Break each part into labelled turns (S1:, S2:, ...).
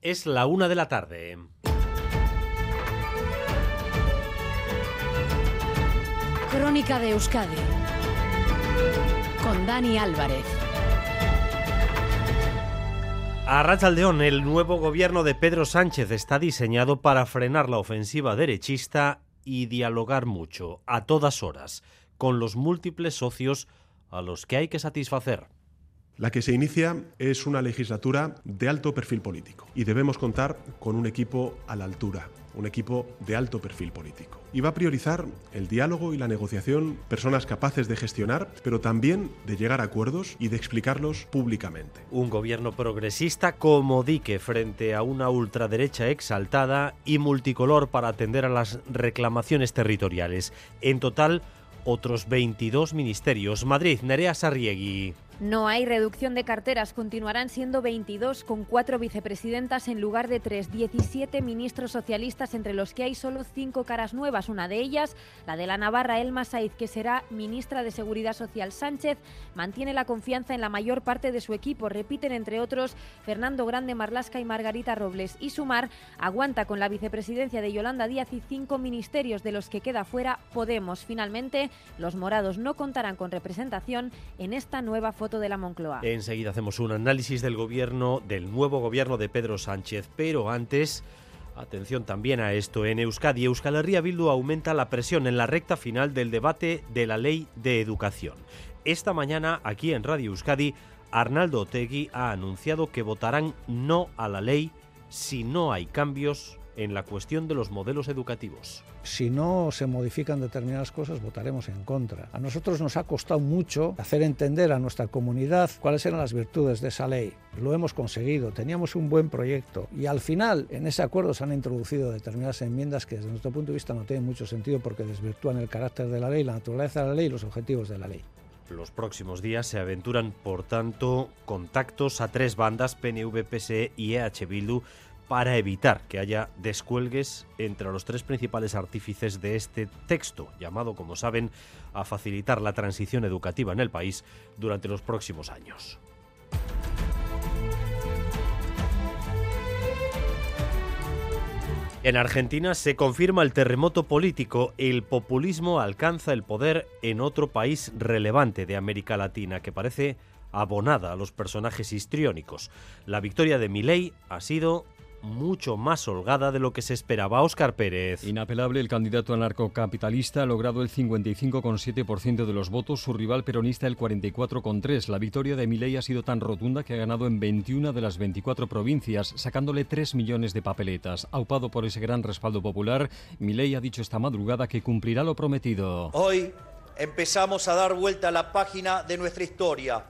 S1: Es la una de la tarde.
S2: Crónica de Euskadi con Dani Álvarez.
S1: A Rachaldeón, el nuevo gobierno de Pedro Sánchez está diseñado para frenar la ofensiva derechista y dialogar mucho, a todas horas, con los múltiples socios a los que hay que satisfacer.
S3: La que se inicia es una legislatura de alto perfil político y debemos contar con un equipo a la altura, un equipo de alto perfil político. Y va a priorizar el diálogo y la negociación, personas capaces de gestionar, pero también de llegar a acuerdos y de explicarlos públicamente.
S1: Un gobierno progresista como dique frente a una ultraderecha exaltada y multicolor para atender a las reclamaciones territoriales. En total, otros 22 ministerios. Madrid, Nerea Sarriegui.
S4: No hay reducción de carteras, continuarán siendo 22 con cuatro vicepresidentas en lugar de tres, 17 ministros socialistas entre los que hay solo cinco caras nuevas, una de ellas, la de la Navarra Elma Saiz, que será ministra de Seguridad Social. Sánchez, mantiene la confianza en la mayor parte de su equipo, repiten entre otros Fernando Grande Marlasca y Margarita Robles, y Sumar aguanta con la vicepresidencia de Yolanda Díaz y cinco ministerios de los que queda fuera Podemos. Finalmente, los morados no contarán con representación en esta nueva foto de la Moncloa.
S1: Enseguida hacemos un análisis del gobierno, del nuevo gobierno de Pedro Sánchez, pero antes... Atención también a esto. En Euskadi, Euskal Herria aumenta la presión en la recta final del debate de la ley de educación. Esta mañana, aquí en Radio Euskadi, Arnaldo Otegui ha anunciado que votarán no a la ley si no hay cambios en la cuestión de los modelos educativos.
S5: Si no se modifican determinadas cosas, votaremos en contra. A nosotros nos ha costado mucho hacer entender a nuestra comunidad cuáles eran las virtudes de esa ley. Lo hemos conseguido, teníamos un buen proyecto y al final en ese acuerdo se han introducido determinadas enmiendas que desde nuestro punto de vista no tienen mucho sentido porque desvirtúan el carácter de la ley, la naturaleza de la ley y los objetivos de la ley.
S1: Los próximos días se aventuran, por tanto, contactos a tres bandas, PNV, PSE y EH Bildu, para evitar que haya descuelgues entre los tres principales artífices de este texto, llamado, como saben, a facilitar la transición educativa en el país durante los próximos años. En Argentina se confirma el terremoto político. El populismo alcanza el poder en otro país relevante de América Latina que parece abonada a los personajes histriónicos. La victoria de Milei ha sido mucho más holgada de lo que se esperaba. Óscar Pérez.
S6: Inapelable, el candidato anarcocapitalista ha logrado el 55,7% de los votos, su rival peronista el 44,3%. La victoria de Milei ha sido tan rotunda que ha ganado en 21 de las 24 provincias, sacándole 3 millones de papeletas. Aupado por ese gran respaldo popular, Milei ha dicho esta madrugada que cumplirá lo prometido.
S7: Hoy empezamos a dar vuelta a la página de nuestra historia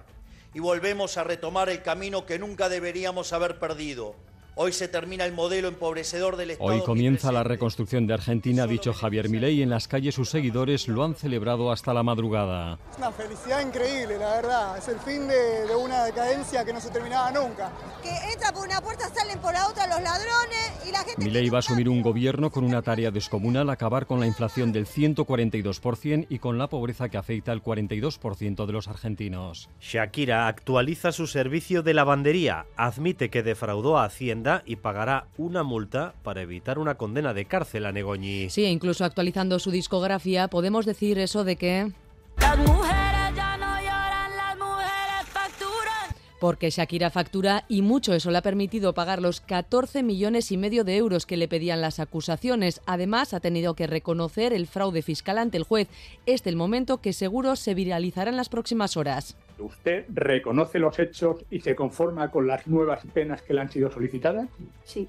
S7: y volvemos a retomar el camino que nunca deberíamos haber perdido Hoy se termina el modelo empobrecedor del Estado.
S6: Hoy comienza la reconstrucción de Argentina, ha dicho Javier Milei. En las calles sus seguidores lo han celebrado hasta la madrugada.
S8: Es una felicidad increíble, la verdad. Es el fin de, de una decadencia que no se terminaba nunca.
S9: Que entra por una puerta, salen por la otra los ladrones y la gente...
S6: Milei va a asumir un gobierno con una tarea descomunal, acabar con la inflación del 142% y con la pobreza que afecta al 42% de los argentinos.
S1: Shakira actualiza su servicio de lavandería. Admite que defraudó a Hacienda y pagará una multa para evitar una condena de cárcel a Negoñi.
S2: Sí, incluso actualizando su discografía, podemos decir eso de que... porque Shakira factura y mucho eso le ha permitido pagar los 14 millones y medio de euros que le pedían las acusaciones. Además, ha tenido que reconocer el fraude fiscal ante el juez. Este el momento que seguro se viralizará en las próximas horas.
S10: ¿Usted reconoce los hechos y se conforma con las nuevas penas que le han sido solicitadas?
S9: Sí.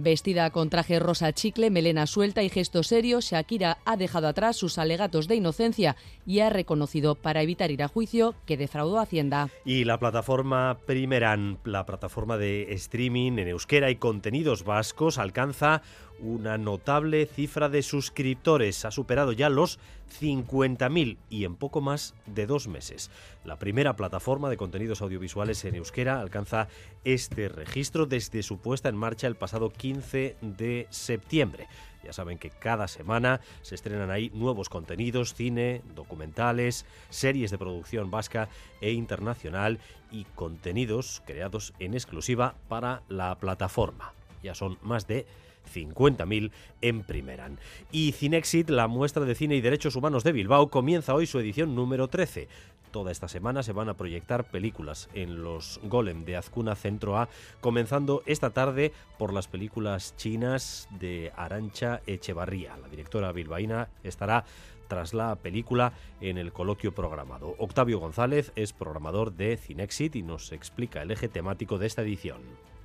S2: Vestida con traje rosa chicle, melena suelta y gesto serio, Shakira ha dejado atrás sus alegatos de inocencia y ha reconocido, para evitar ir a juicio, que defraudó a Hacienda.
S1: Y la plataforma Primeran, la plataforma de streaming en euskera y contenidos vascos, alcanza una notable cifra de suscriptores. Ha superado ya los 50.000 y en poco más de dos meses. La primera plataforma de contenidos audiovisuales en euskera alcanza este registro desde su puesta en marcha el pasado 15 de septiembre. Ya saben que cada semana se estrenan ahí nuevos contenidos, cine, documentales, series de producción vasca e internacional y contenidos creados en exclusiva para la plataforma. Ya son más de 50.000 en Primeran. Y Cinexit, la muestra de cine y derechos humanos de Bilbao, comienza hoy su edición número 13. Toda esta semana se van a proyectar películas en los Golem de Azcuna Centro A, comenzando esta tarde por las películas chinas de Arancha Echevarría. La directora bilbaína estará tras la película en el coloquio programado. Octavio González es programador de Cinexit y nos explica el eje temático de esta edición.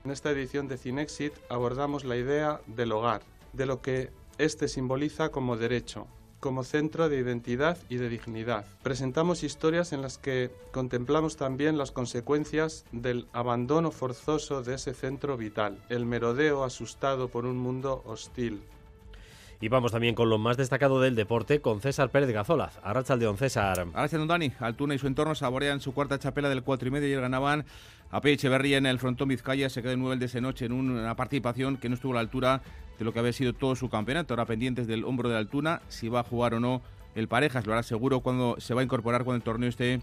S11: En esta edición de Cinexit abordamos la idea del hogar, de lo que este simboliza como derecho, como centro de identidad y de dignidad. Presentamos historias en las que contemplamos también las consecuencias del abandono forzoso de ese centro vital, el merodeo asustado por un mundo hostil,
S1: y vamos también con lo más destacado del deporte con César Pérez Gazolaz. Arrachaldeón, César.
S12: Don Dani. Altuna y su entorno saborean su cuarta chapela del 4 y medio y ganaban a P. Echeverría en el frontón Vizcaya. Se quedó de esa noche en una participación que no estuvo a la altura de lo que había sido todo su campeonato. Ahora pendientes del hombro de Altuna, si va a jugar o no el Parejas. Lo hará seguro cuando se va a incorporar cuando el torneo esté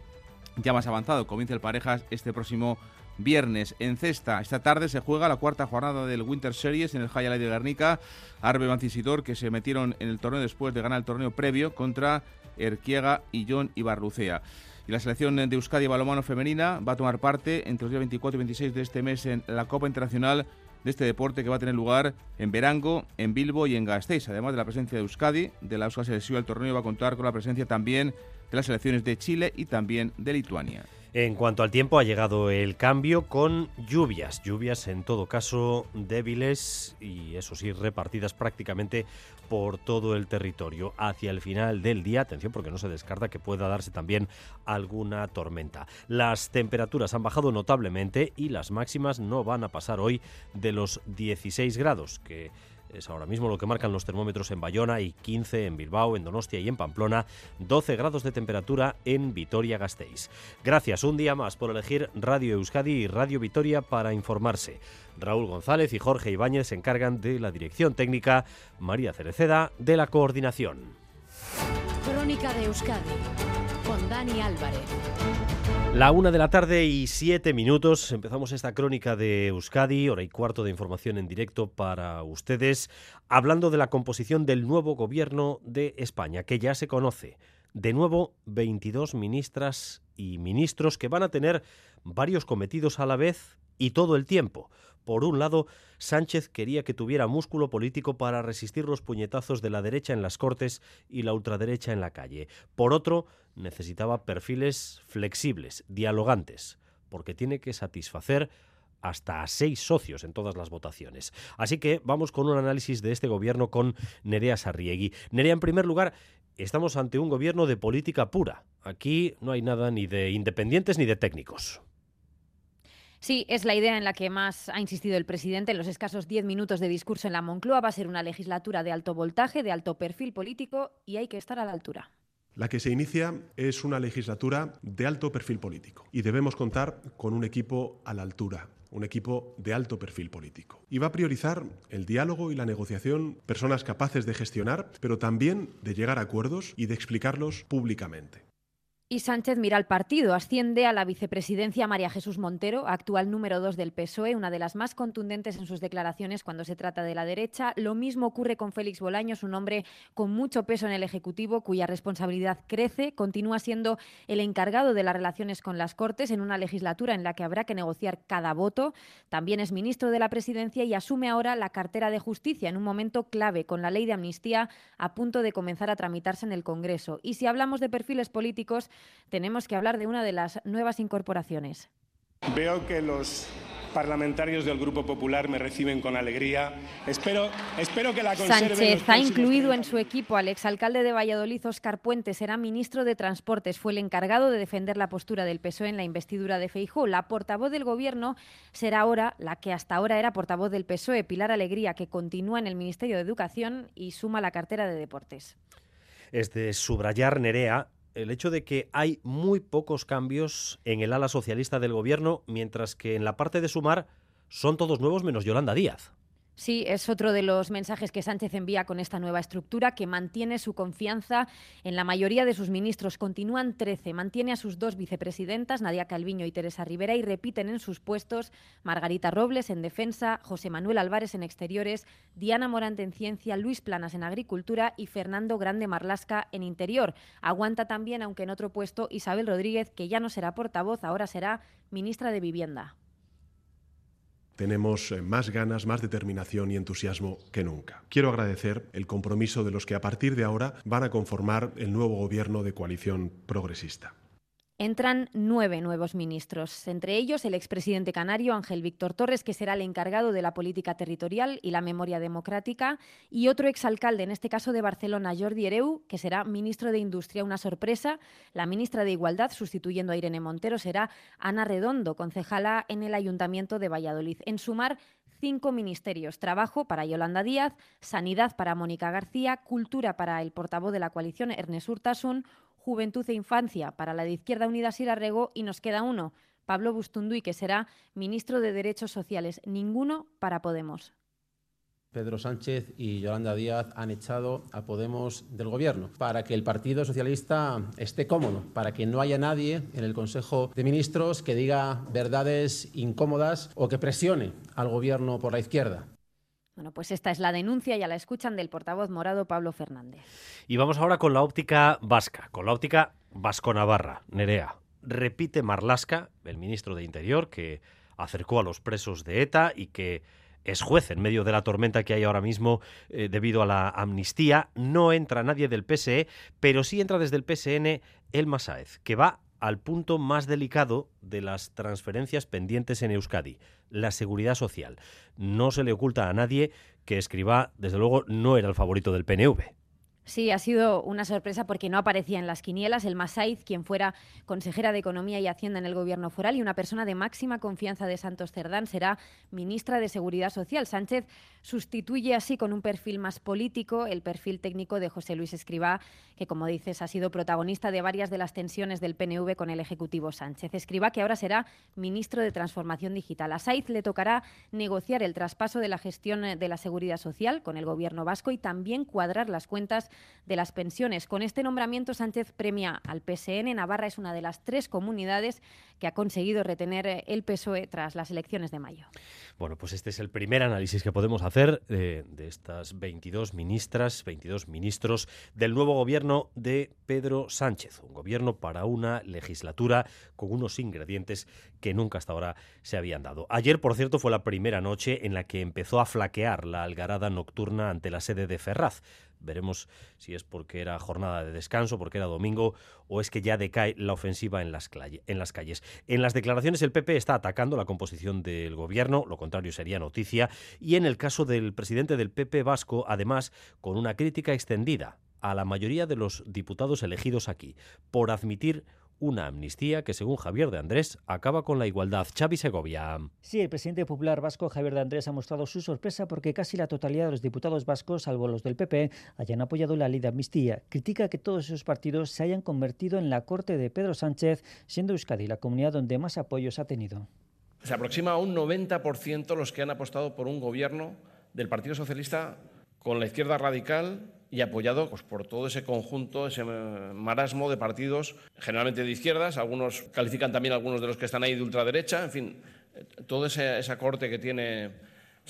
S12: ya más avanzado. Comienza el Parejas este próximo viernes. En cesta, esta tarde se juega la cuarta jornada del Winter Series en el High de Guernica. Arbe Mancisidor, que se metieron en el torneo después de ganar el torneo previo contra Erquiega y John Ibarrucea. Y la selección de Euskadi Balomano Femenina va a tomar parte entre los días 24 y 26 de este mes en la Copa Internacional de este deporte que va a tener lugar en Verango, en Bilbo y en Gasteiz. Además de la presencia de Euskadi, de la Euskadi Selección, el torneo va a contar con la presencia también de las selecciones de Chile y también de Lituania.
S1: En cuanto al tiempo, ha llegado el cambio con lluvias, lluvias en todo caso débiles y eso sí, repartidas prácticamente por todo el territorio. Hacia el final del día, atención porque no se descarta que pueda darse también alguna tormenta. Las temperaturas han bajado notablemente y las máximas no van a pasar hoy de los 16 grados, que es ahora mismo lo que marcan los termómetros en Bayona y 15 en Bilbao, en Donostia y en Pamplona, 12 grados de temperatura en Vitoria-Gasteiz. Gracias un día más por elegir Radio Euskadi y Radio Vitoria para informarse. Raúl González y Jorge Ibáñez se encargan de la dirección técnica, María Cereceda de la coordinación.
S13: Crónica de Euskadi con Dani Álvarez.
S1: La una de la tarde y siete minutos. Empezamos esta crónica de Euskadi, hora y cuarto de información en directo para ustedes, hablando de la composición del nuevo gobierno de España, que ya se conoce. De nuevo, 22 ministras y ministros que van a tener varios cometidos a la vez y todo el tiempo. Por un lado, Sánchez quería que tuviera músculo político para resistir los puñetazos de la derecha en las Cortes y la ultraderecha en la calle. Por otro, necesitaba perfiles flexibles, dialogantes, porque tiene que satisfacer hasta a seis socios en todas las votaciones. Así que vamos con un análisis de este gobierno con Nerea Sarriegui. Nerea, en primer lugar, estamos ante un gobierno de política pura. Aquí no hay nada ni de independientes ni de técnicos.
S4: Sí, es la idea en la que más ha insistido el presidente en los escasos diez minutos de discurso en la Moncloa. Va a ser una legislatura de alto voltaje, de alto perfil político y hay que estar a la altura.
S3: La que se inicia es una legislatura de alto perfil político y debemos contar con un equipo a la altura, un equipo de alto perfil político. Y va a priorizar el diálogo y la negociación, personas capaces de gestionar, pero también de llegar a acuerdos y de explicarlos públicamente.
S4: Y Sánchez mira al partido. Asciende a la vicepresidencia María Jesús Montero, actual número dos del PSOE, una de las más contundentes en sus declaraciones cuando se trata de la derecha. Lo mismo ocurre con Félix Bolaños, un hombre con mucho peso en el Ejecutivo, cuya responsabilidad crece. Continúa siendo el encargado de las relaciones con las Cortes en una legislatura en la que habrá que negociar cada voto. También es ministro de la Presidencia y asume ahora la cartera de Justicia en un momento clave con la ley de amnistía a punto de comenzar a tramitarse en el Congreso. Y si hablamos de perfiles políticos, tenemos que hablar de una de las nuevas incorporaciones.
S14: Veo que los parlamentarios del Grupo Popular me reciben con alegría. Espero, espero que la
S4: Sánchez ha incluido en su equipo al exalcalde de Valladolid, Óscar Puente, será ministro de Transportes. Fue el encargado de defender la postura del PSOE en la investidura de Feijó. La portavoz del Gobierno será ahora la que hasta ahora era portavoz del PSOE, Pilar Alegría, que continúa en el Ministerio de Educación y suma la cartera de Deportes.
S1: Es de subrayar, Nerea, el hecho de que hay muy pocos cambios en el ala socialista del gobierno, mientras que en la parte de sumar son todos nuevos menos Yolanda Díaz.
S4: Sí, es otro de los mensajes que Sánchez envía con esta nueva estructura, que mantiene su confianza en la mayoría de sus ministros. Continúan 13, mantiene a sus dos vicepresidentas, Nadia Calviño y Teresa Rivera, y repiten en sus puestos Margarita Robles en defensa, José Manuel Álvarez en exteriores, Diana Morante en ciencia, Luis Planas en agricultura y Fernando Grande Marlasca en interior. Aguanta también, aunque en otro puesto, Isabel Rodríguez, que ya no será portavoz, ahora será ministra de Vivienda
S3: tenemos eh, más ganas, más determinación y entusiasmo que nunca. Quiero agradecer el compromiso de los que a partir de ahora van a conformar el nuevo gobierno de coalición progresista.
S4: Entran nueve nuevos ministros, entre ellos el expresidente canario Ángel Víctor Torres, que será el encargado de la política territorial y la memoria democrática, y otro exalcalde, en este caso de Barcelona, Jordi Hereu, que será ministro de Industria. Una sorpresa, la ministra de Igualdad, sustituyendo a Irene Montero, será Ana Redondo, concejala en el Ayuntamiento de Valladolid. En sumar, cinco ministerios. Trabajo para Yolanda Díaz, Sanidad para Mónica García, Cultura para el portavoz de la coalición Ernest Urtasun, Juventud e Infancia para la de Izquierda Unida Sirarrego y nos queda uno, Pablo Bustunduy, que será ministro de Derechos Sociales. Ninguno para Podemos.
S13: Pedro Sánchez y Yolanda Díaz han echado a Podemos del Gobierno para que el Partido Socialista esté cómodo, para que no haya nadie en el Consejo de Ministros que diga verdades incómodas o que presione al Gobierno por la izquierda.
S4: Bueno, pues esta es la denuncia, ya la escuchan del portavoz morado Pablo Fernández.
S1: Y vamos ahora con la óptica vasca, con la óptica vasco-navarra, Nerea. Repite Marlasca, el ministro de Interior, que acercó a los presos de ETA y que es juez en medio de la tormenta que hay ahora mismo eh, debido a la amnistía. No entra nadie del PSE, pero sí entra desde el PSN el Masáez, que va al punto más delicado de las transferencias pendientes en Euskadi, la seguridad social. No se le oculta a nadie que Escribá, desde luego, no era el favorito del PNV.
S4: Sí, ha sido una sorpresa porque no aparecía en las quinielas el Masaiz, quien fuera consejera de Economía y Hacienda en el Gobierno foral y una persona de máxima confianza de Santos Cerdán, será ministra de Seguridad Social. Sánchez sustituye así con un perfil más político el perfil técnico de José Luis Escribá, que como dices ha sido protagonista de varias de las tensiones del PNV con el Ejecutivo Sánchez. Escribá, que ahora será ministro de Transformación Digital. A Saiz le tocará negociar el traspaso de la gestión de la seguridad social con el Gobierno vasco y también cuadrar las cuentas de las pensiones. Con este nombramiento, Sánchez premia al PSN. Navarra es una de las tres comunidades que ha conseguido retener eh, el PSOE tras las elecciones de mayo.
S1: Bueno, pues este es el primer análisis que podemos hacer de, de estas 22 ministras, 22 ministros del nuevo gobierno de Pedro Sánchez. Un gobierno para una legislatura con unos ingredientes que nunca hasta ahora se habían dado. Ayer, por cierto, fue la primera noche en la que empezó a flaquear la algarada nocturna ante la sede de Ferraz. Veremos si es porque era jornada de descanso, porque era domingo, o es que ya decae la ofensiva en las, en las calles. En las declaraciones el PP está atacando la composición del gobierno, lo contrario sería noticia, y en el caso del presidente del PP vasco, además, con una crítica extendida a la mayoría de los diputados elegidos aquí por admitir una amnistía que, según Javier de Andrés, acaba con la igualdad. Xavi Segovia.
S15: Sí, el presidente popular vasco Javier de Andrés ha mostrado su sorpresa porque casi la totalidad de los diputados vascos, salvo los del PP, hayan apoyado la ley de amnistía. Critica que todos esos partidos se hayan convertido en la corte de Pedro Sánchez, siendo Euskadi la comunidad donde más apoyos ha tenido.
S16: Se aproxima a un 90% los que han apostado por un gobierno del Partido Socialista con la izquierda radical y apoyado pues, por todo ese conjunto, ese marasmo de partidos, generalmente de izquierdas, algunos califican también algunos de los que están ahí de ultraderecha, en fin, toda esa corte que tiene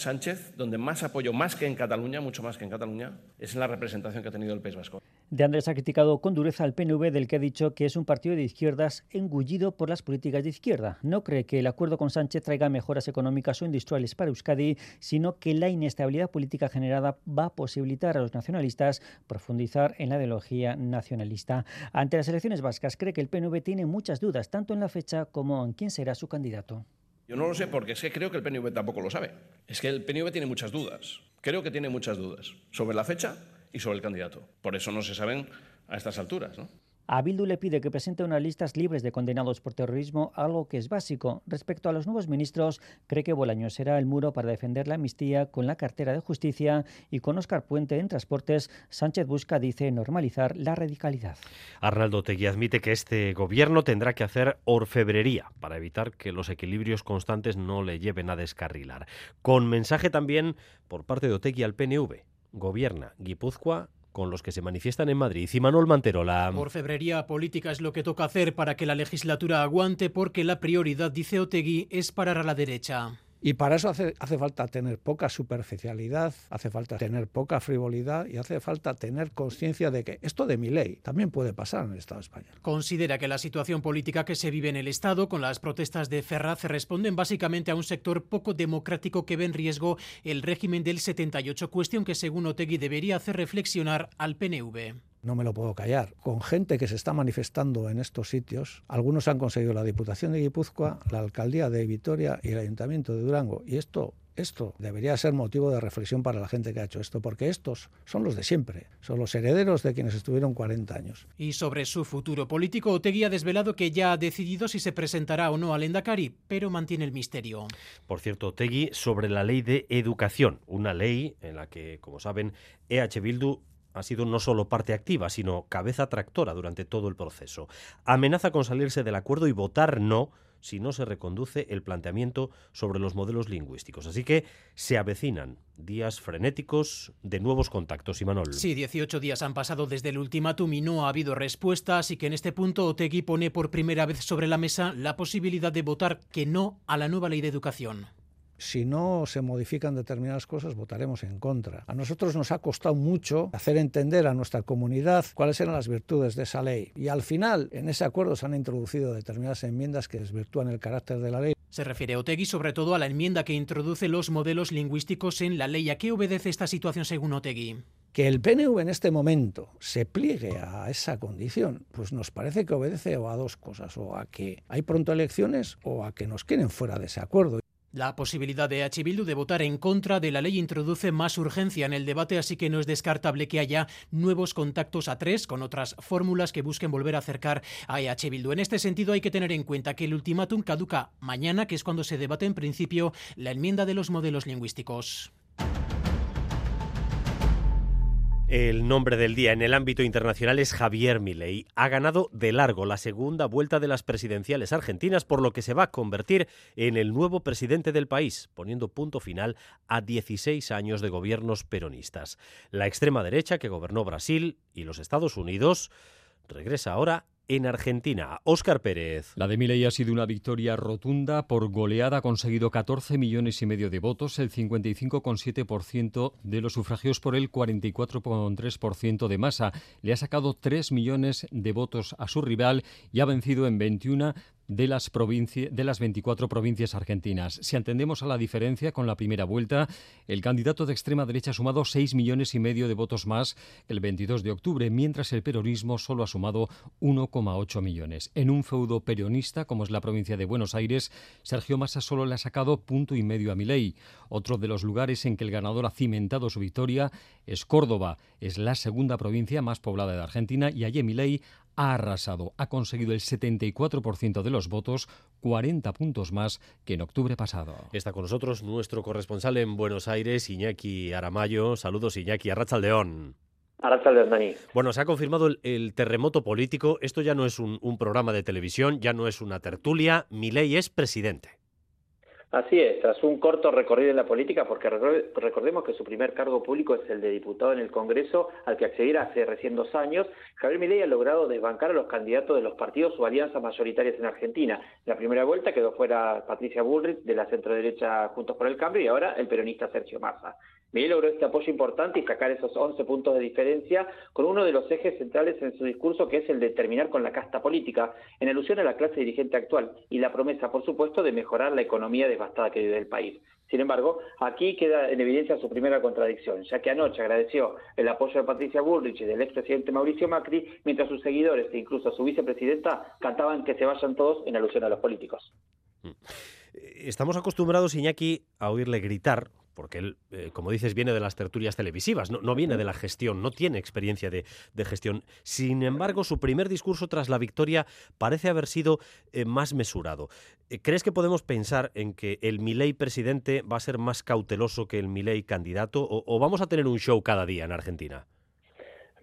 S16: Sánchez, donde más apoyo, más que en Cataluña, mucho más que en Cataluña, es en la representación que ha tenido el País Vasco.
S15: De Andrés ha criticado con dureza al PNV, del que ha dicho que es un partido de izquierdas engullido por las políticas de izquierda. No cree que el acuerdo con Sánchez traiga mejoras económicas o industriales para Euskadi, sino que la inestabilidad política generada va a posibilitar a los nacionalistas profundizar en la ideología nacionalista. Ante las elecciones vascas, cree que el PNV tiene muchas dudas, tanto en la fecha como en quién será su candidato.
S16: Yo no lo sé porque es que creo que el PNV tampoco lo sabe. Es que el PNV tiene muchas dudas. Creo que tiene muchas dudas sobre la fecha y sobre el candidato. Por eso no se saben a estas alturas. ¿no?
S15: A Bildu le pide que presente unas listas libres de condenados por terrorismo, algo que es básico. Respecto a los nuevos ministros, cree que Bolaños será el muro para defender la amnistía con la cartera de justicia y con Oscar Puente en transportes. Sánchez busca, dice, normalizar la radicalidad.
S1: Arnaldo Tegui admite que este gobierno tendrá que hacer orfebrería para evitar que los equilibrios constantes no le lleven a descarrilar. Con mensaje también por parte de Otegui al PNV. Gobierna Guipúzcoa con los que se manifiestan en Madrid. Y Manuel Mantero, la...
S17: Orfebrería política es lo que toca hacer para que la legislatura aguante porque la prioridad, dice Otegui, es parar a la derecha.
S5: Y para eso hace, falta tener poca superficialidad, hace falta tener poca frivolidad y hace falta tener conciencia de que esto de mi ley también puede pasar en el Estado español.
S17: Considera que la situación política que se vive en el Estado con las protestas de Ferraz responden básicamente a un sector poco democrático que ve en riesgo el régimen del 78, cuestión que según Otegui debería hacer reflexionar al PNV
S5: no me lo puedo callar, con gente que se está manifestando en estos sitios. Algunos han conseguido la Diputación de Guipúzcoa, la Alcaldía de Vitoria y el Ayuntamiento de Durango. Y esto, esto debería ser motivo de reflexión para la gente que ha hecho esto, porque estos son los de siempre, son los herederos de quienes estuvieron 40 años.
S17: Y sobre su futuro político, Otegui ha desvelado que ya ha decidido si se presentará o no al Endacari, pero mantiene el misterio.
S1: Por cierto, Otegui sobre la ley de educación, una ley en la que, como saben, EH Bildu ha sido no solo parte activa, sino cabeza tractora durante todo el proceso. Amenaza con salirse del acuerdo y votar no si no se reconduce el planteamiento sobre los modelos lingüísticos. Así que se avecinan días frenéticos de nuevos contactos. Y Manol.
S17: Sí, 18 días han pasado desde el ultimátum y no ha habido respuesta, así que en este punto Otegui pone por primera vez sobre la mesa la posibilidad de votar que no a la nueva ley de educación
S5: si no se modifican determinadas cosas, votaremos en contra. A nosotros nos ha costado mucho hacer entender a nuestra comunidad cuáles eran las virtudes de esa ley. Y al final, en ese acuerdo se han introducido determinadas enmiendas que desvirtúan el carácter de la ley.
S17: Se refiere Otegui sobre todo a la enmienda que introduce los modelos lingüísticos en la ley. ¿A qué obedece esta situación según Otegui?
S5: Que el PNV en este momento se pliegue a esa condición, pues nos parece que obedece a dos cosas, o a que hay pronto elecciones o a que nos quieren fuera de ese acuerdo.
S17: La posibilidad de H. Bildu de votar en contra de la ley introduce más urgencia en el debate, así que no es descartable que haya nuevos contactos a tres con otras fórmulas que busquen volver a acercar a H. Bildu. En este sentido, hay que tener en cuenta que el ultimátum caduca mañana, que es cuando se debate en principio la enmienda de los modelos lingüísticos.
S1: El nombre del día en el ámbito internacional es Javier Milei. Ha ganado de largo la segunda vuelta de las presidenciales argentinas, por lo que se va a convertir en el nuevo presidente del país, poniendo punto final a 16 años de gobiernos peronistas. La extrema derecha que gobernó Brasil y los Estados Unidos regresa ahora en Argentina. Óscar Pérez.
S18: La de Milei ha sido una victoria rotunda. Por goleada ha conseguido 14 millones y medio de votos, el 55,7% de los sufragios por el 44,3% de masa. Le ha sacado 3 millones de votos a su rival y ha vencido en 21 de las, de las 24 provincias argentinas. Si atendemos a la diferencia con la primera vuelta, el candidato de extrema derecha ha sumado 6 millones y medio de votos más que el 22 de octubre, mientras el peronismo solo ha sumado 1,8 millones. En un feudo peronista, como es la provincia de Buenos Aires, Sergio Massa solo le ha sacado punto y medio a Milei. Otro de los lugares en que el ganador ha cimentado su victoria es Córdoba. Es la segunda provincia más poblada de Argentina y allí Milei ha arrasado, ha conseguido el 74% de los votos, 40 puntos más que en octubre pasado.
S1: Está con nosotros nuestro corresponsal en Buenos Aires, Iñaki Aramayo. Saludos, Iñaki, Arrachaldeón.
S19: Arrachaldeón, Dani.
S1: Bueno, se ha confirmado el, terremoto político. Esto ya no es un, un programa de televisión, ya no es una tertulia. Milei es presidente.
S19: Así es, tras un corto recorrido en la política, porque recordemos que su primer cargo público es el de diputado en el Congreso, al que accediera hace recién dos años, Javier Milei ha logrado desbancar a los candidatos de los partidos o alianzas mayoritarias en Argentina. En la primera vuelta quedó fuera Patricia Bullrich de la centroderecha Juntos por el Cambio y ahora el peronista Sergio Massa. Milei logró este apoyo importante y sacar esos 11 puntos de diferencia con uno de los ejes centrales en su discurso, que es el de terminar con la casta política, en alusión a la clase dirigente actual y la promesa, por supuesto, de mejorar la economía devastada que vive el país. Sin embargo, aquí queda en evidencia su primera contradicción, ya que anoche agradeció el apoyo de Patricia Bullrich y del expresidente Mauricio Macri, mientras sus seguidores e incluso su vicepresidenta cantaban que se vayan todos en alusión a los políticos.
S1: Mm. Estamos acostumbrados, Iñaki, a oírle gritar porque él, eh, como dices, viene de las tertulias televisivas, no, viene de la gestión, no tiene experiencia de, gestión. Sin embargo, su primer discurso tras la victoria parece haber sido eh, más mesurado. ¿Crees que podemos pensar en que el Milei presidente va a ser más cauteloso que el Milei candidato o vamos a tener un show cada día en Argentina?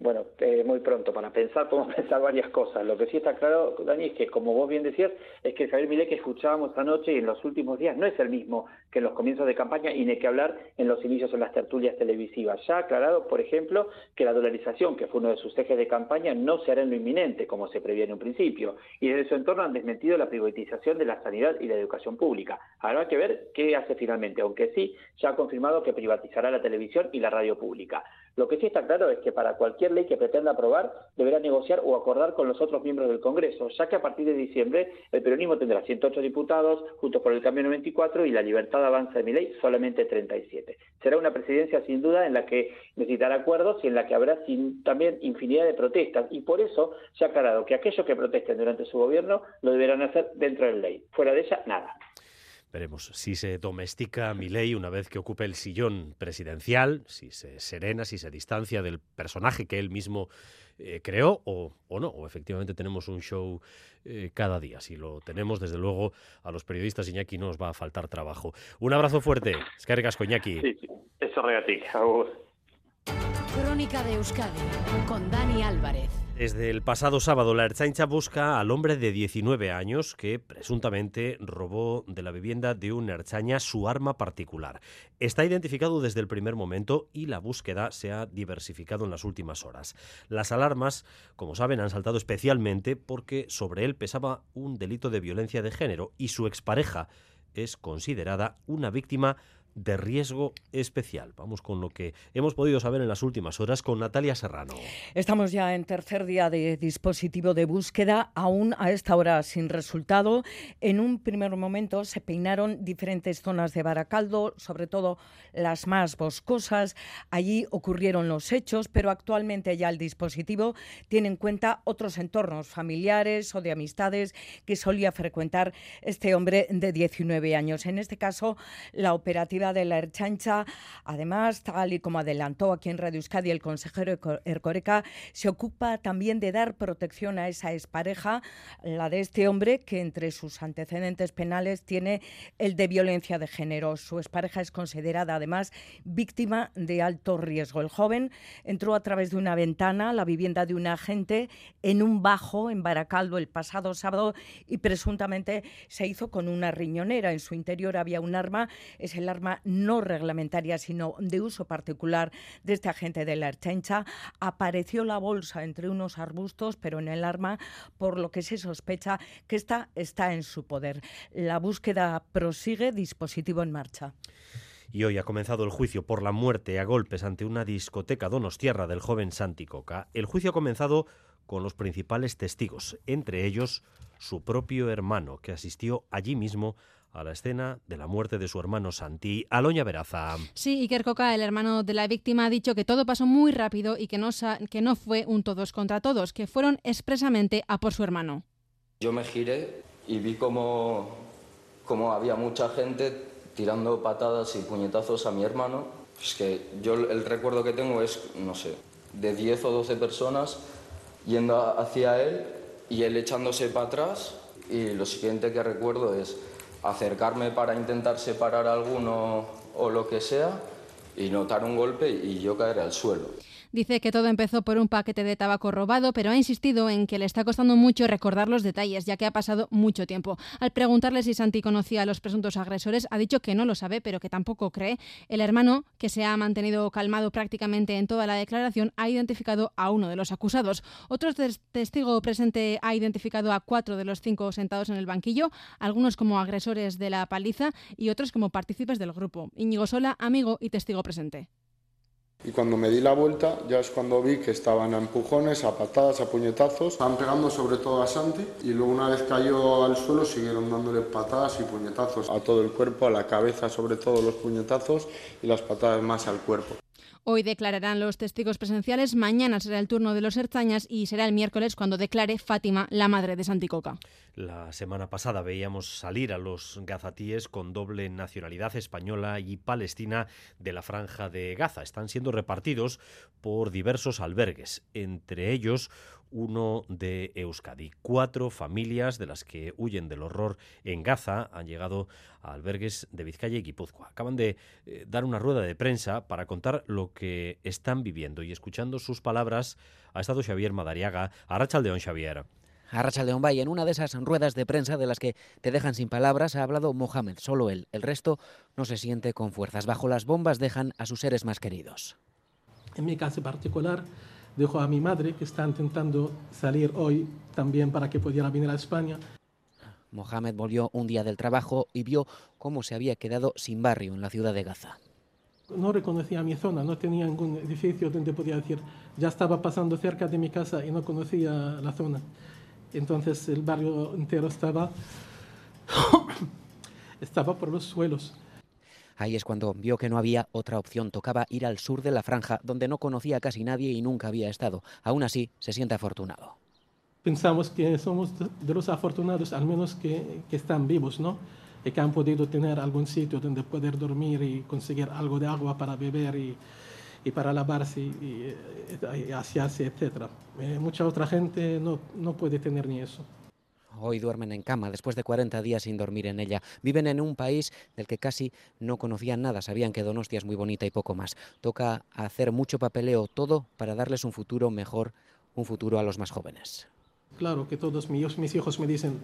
S19: Bueno, eh, muy pronto para pensar, podemos pensar varias cosas. Lo que sí está claro, Dani, es que como vos bien decías, es que Javier Milei que escuchábamos anoche y en los últimos días no es el mismo que en los comienzos de campaña y ni que hablar en los inicios en las tertulias televisivas. Ya ha aclarado, por ejemplo, que la dolarización, que fue uno de sus ejes de campaña, no se hará en lo inminente, como se prevía en un principio. Y desde su entorno han desmentido la privatización de la sanidad y la educación pública. Habrá que ver qué hace finalmente, aunque sí, ya ha confirmado que privatizará la televisión y la radio pública. Lo que sí está claro es que para cualquier ley que pretenda aprobar deberá negociar o acordar con los otros miembros del Congreso, ya que a partir de diciembre el peronismo tendrá 108 diputados, junto por el cambio 94 y la libertad avanza de mi ley solamente 37. Será una presidencia sin duda en la que necesitará acuerdos y en la que habrá también infinidad de protestas y por eso se ha aclarado que aquellos que protesten durante su gobierno lo deberán hacer dentro de la ley. Fuera de ella, nada.
S1: Veremos si se domestica ley una vez que ocupe el sillón presidencial, si se serena, si se distancia del personaje que él mismo eh, creó o, no, o efectivamente tenemos un show eh, cada día. Si lo tenemos, desde luego, a los periodistas Iñaki no nos va a faltar trabajo. Un abrazo fuerte. Es que Iñaki.
S19: Sí, sí. Eso.
S20: Crónica de Euskadi con Dani Álvarez.
S1: Desde el pasado sábado, la Erchaincha busca al hombre de 19 años que presuntamente robó de la vivienda de un Erchaña su arma particular. Está identificado desde el primer momento y la búsqueda se ha diversificado en las últimas horas. Las alarmas, como saben, han saltado especialmente porque sobre él pesaba un delito de violencia de género y su expareja es considerada una víctima de riesgo especial. Vamos con lo que hemos podido saber en las últimas horas con Natalia Serrano.
S21: Estamos ya en tercer día de dispositivo de búsqueda, aún a esta hora sin resultado. En un primer momento se peinaron diferentes zonas de Baracaldo, sobre todo las más boscosas. Allí ocurrieron los hechos, pero actualmente ya el dispositivo tiene en cuenta otros entornos familiares o de amistades que solía frecuentar este hombre de 19 años. En este caso, la operativa de la Erchancha. Además, tal y como adelantó aquí en Radio Euskadi el consejero Ercoreca, se ocupa también de dar protección a esa expareja, la de este hombre, que entre sus antecedentes penales tiene el de violencia de género. Su expareja es considerada además víctima de alto riesgo. El joven entró a través de una ventana a la vivienda de un agente en un bajo en Baracaldo el pasado sábado y presuntamente se hizo con una riñonera. En su interior había un arma, es el arma no reglamentaria, sino de uso particular de este agente de la Erchencha, apareció la bolsa entre unos arbustos, pero en el arma, por lo que se sospecha que esta está en su poder. La búsqueda prosigue, dispositivo en marcha.
S1: Y hoy ha comenzado el juicio por la muerte a golpes ante una discoteca donostierra del joven Santi Coca. El juicio ha comenzado con los principales testigos, entre ellos su propio hermano, que asistió allí mismo a la escena de la muerte de su hermano Santi. Aloña Veraza.
S22: Sí, Iker Coca, el hermano de la víctima, ha dicho que todo pasó muy rápido y que no, que no fue un todos contra todos, que fueron expresamente a por su hermano.
S23: Yo me giré y vi como, como había mucha gente tirando patadas y puñetazos a mi hermano. Es que yo el recuerdo que tengo es, no sé, de 10 o 12 personas yendo hacia él y él echándose para atrás. Y lo siguiente que recuerdo es acercarme para intentar separar a alguno o lo que sea y notar un golpe y yo caer al suelo.
S22: Dice que todo empezó por un paquete de tabaco robado, pero ha insistido en que le está costando mucho recordar los detalles, ya que ha pasado mucho tiempo. Al preguntarle si Santi conocía a los presuntos agresores, ha dicho que no lo sabe, pero que tampoco cree. El hermano, que se ha mantenido calmado prácticamente en toda la declaración, ha identificado a uno de los acusados. Otro testigo presente ha identificado a cuatro de los cinco sentados en el banquillo, algunos como agresores de la paliza y otros como partícipes del grupo. Íñigo Sola, amigo y testigo presente.
S24: Y cuando me di la vuelta, ya es cuando vi que estaban a empujones, a patadas, a puñetazos. Estaban pegando sobre todo a Santi y luego una vez cayó al suelo siguieron dándole patadas y puñetazos a todo el cuerpo, a la cabeza sobre todo los puñetazos y las patadas más al cuerpo.
S22: Hoy declararán los testigos presenciales, mañana será el turno de los Erzañas y será el miércoles cuando declare Fátima, la madre de Santicoca.
S1: La semana pasada veíamos salir a los gazatíes con doble nacionalidad española y palestina de la franja de Gaza. Están siendo repartidos por diversos albergues, entre ellos uno de Euskadi. Cuatro familias de las que huyen del horror en Gaza han llegado a albergues de Vizcaya y Guipúzcoa. Acaban de eh, dar una rueda de prensa para contar lo que están viviendo y escuchando sus palabras ha estado Xavier Madariaga. Arrachaldeón, Xavier.
S25: Arrachaldeón Bay, en una de esas ruedas de prensa de las que te dejan sin palabras, ha hablado Mohamed, solo él. El resto no se siente con fuerzas. Bajo las bombas dejan a sus seres más queridos.
S26: En mi caso particular, dejo a mi madre, que está intentando salir hoy también para que pudiera venir a España.
S25: Mohamed volvió un día del trabajo y vio cómo se había quedado sin barrio en la ciudad de Gaza.
S26: No reconocía mi zona, no tenía ningún edificio donde podía decir, ya estaba pasando cerca de mi casa y no conocía la zona. Entonces el barrio entero estaba, estaba por los suelos.
S25: Ahí es cuando vio que no había otra opción. Tocaba ir al sur de la franja, donde no conocía a casi nadie y nunca había estado. Aún así, se siente afortunado.
S26: Pensamos que somos de los afortunados, al menos que, están vivos, ¿no? Y que han podido tener algún sitio donde poder dormir y conseguir algo de agua para beber y, para lavarse y, y, y asearse, etc. Eh, mucha otra gente no puede tener ni eso.
S25: Hoy duermen en cama después de 40 días sin dormir en ella. Viven en un país del que casi no conocían nada. Sabían que Donostia es muy bonita y poco más. Toca hacer mucho papeleo, todo para darles un futuro mejor, un futuro a los más jóvenes.
S26: Claro que todos mis, hijos me dicen,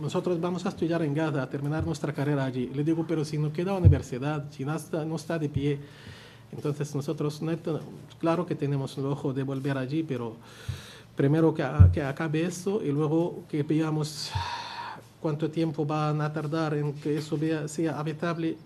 S26: nosotros vamos a estudiar en Gaza, a terminar nuestra carrera allí. Le digo, pero si no queda universidad, si no está, no está de pie, entonces nosotros, claro que tenemos el ojo de volver allí, pero primero que, que acabe eso y luego que veamos cuánto tiempo van a tardar en que eso sea habitable.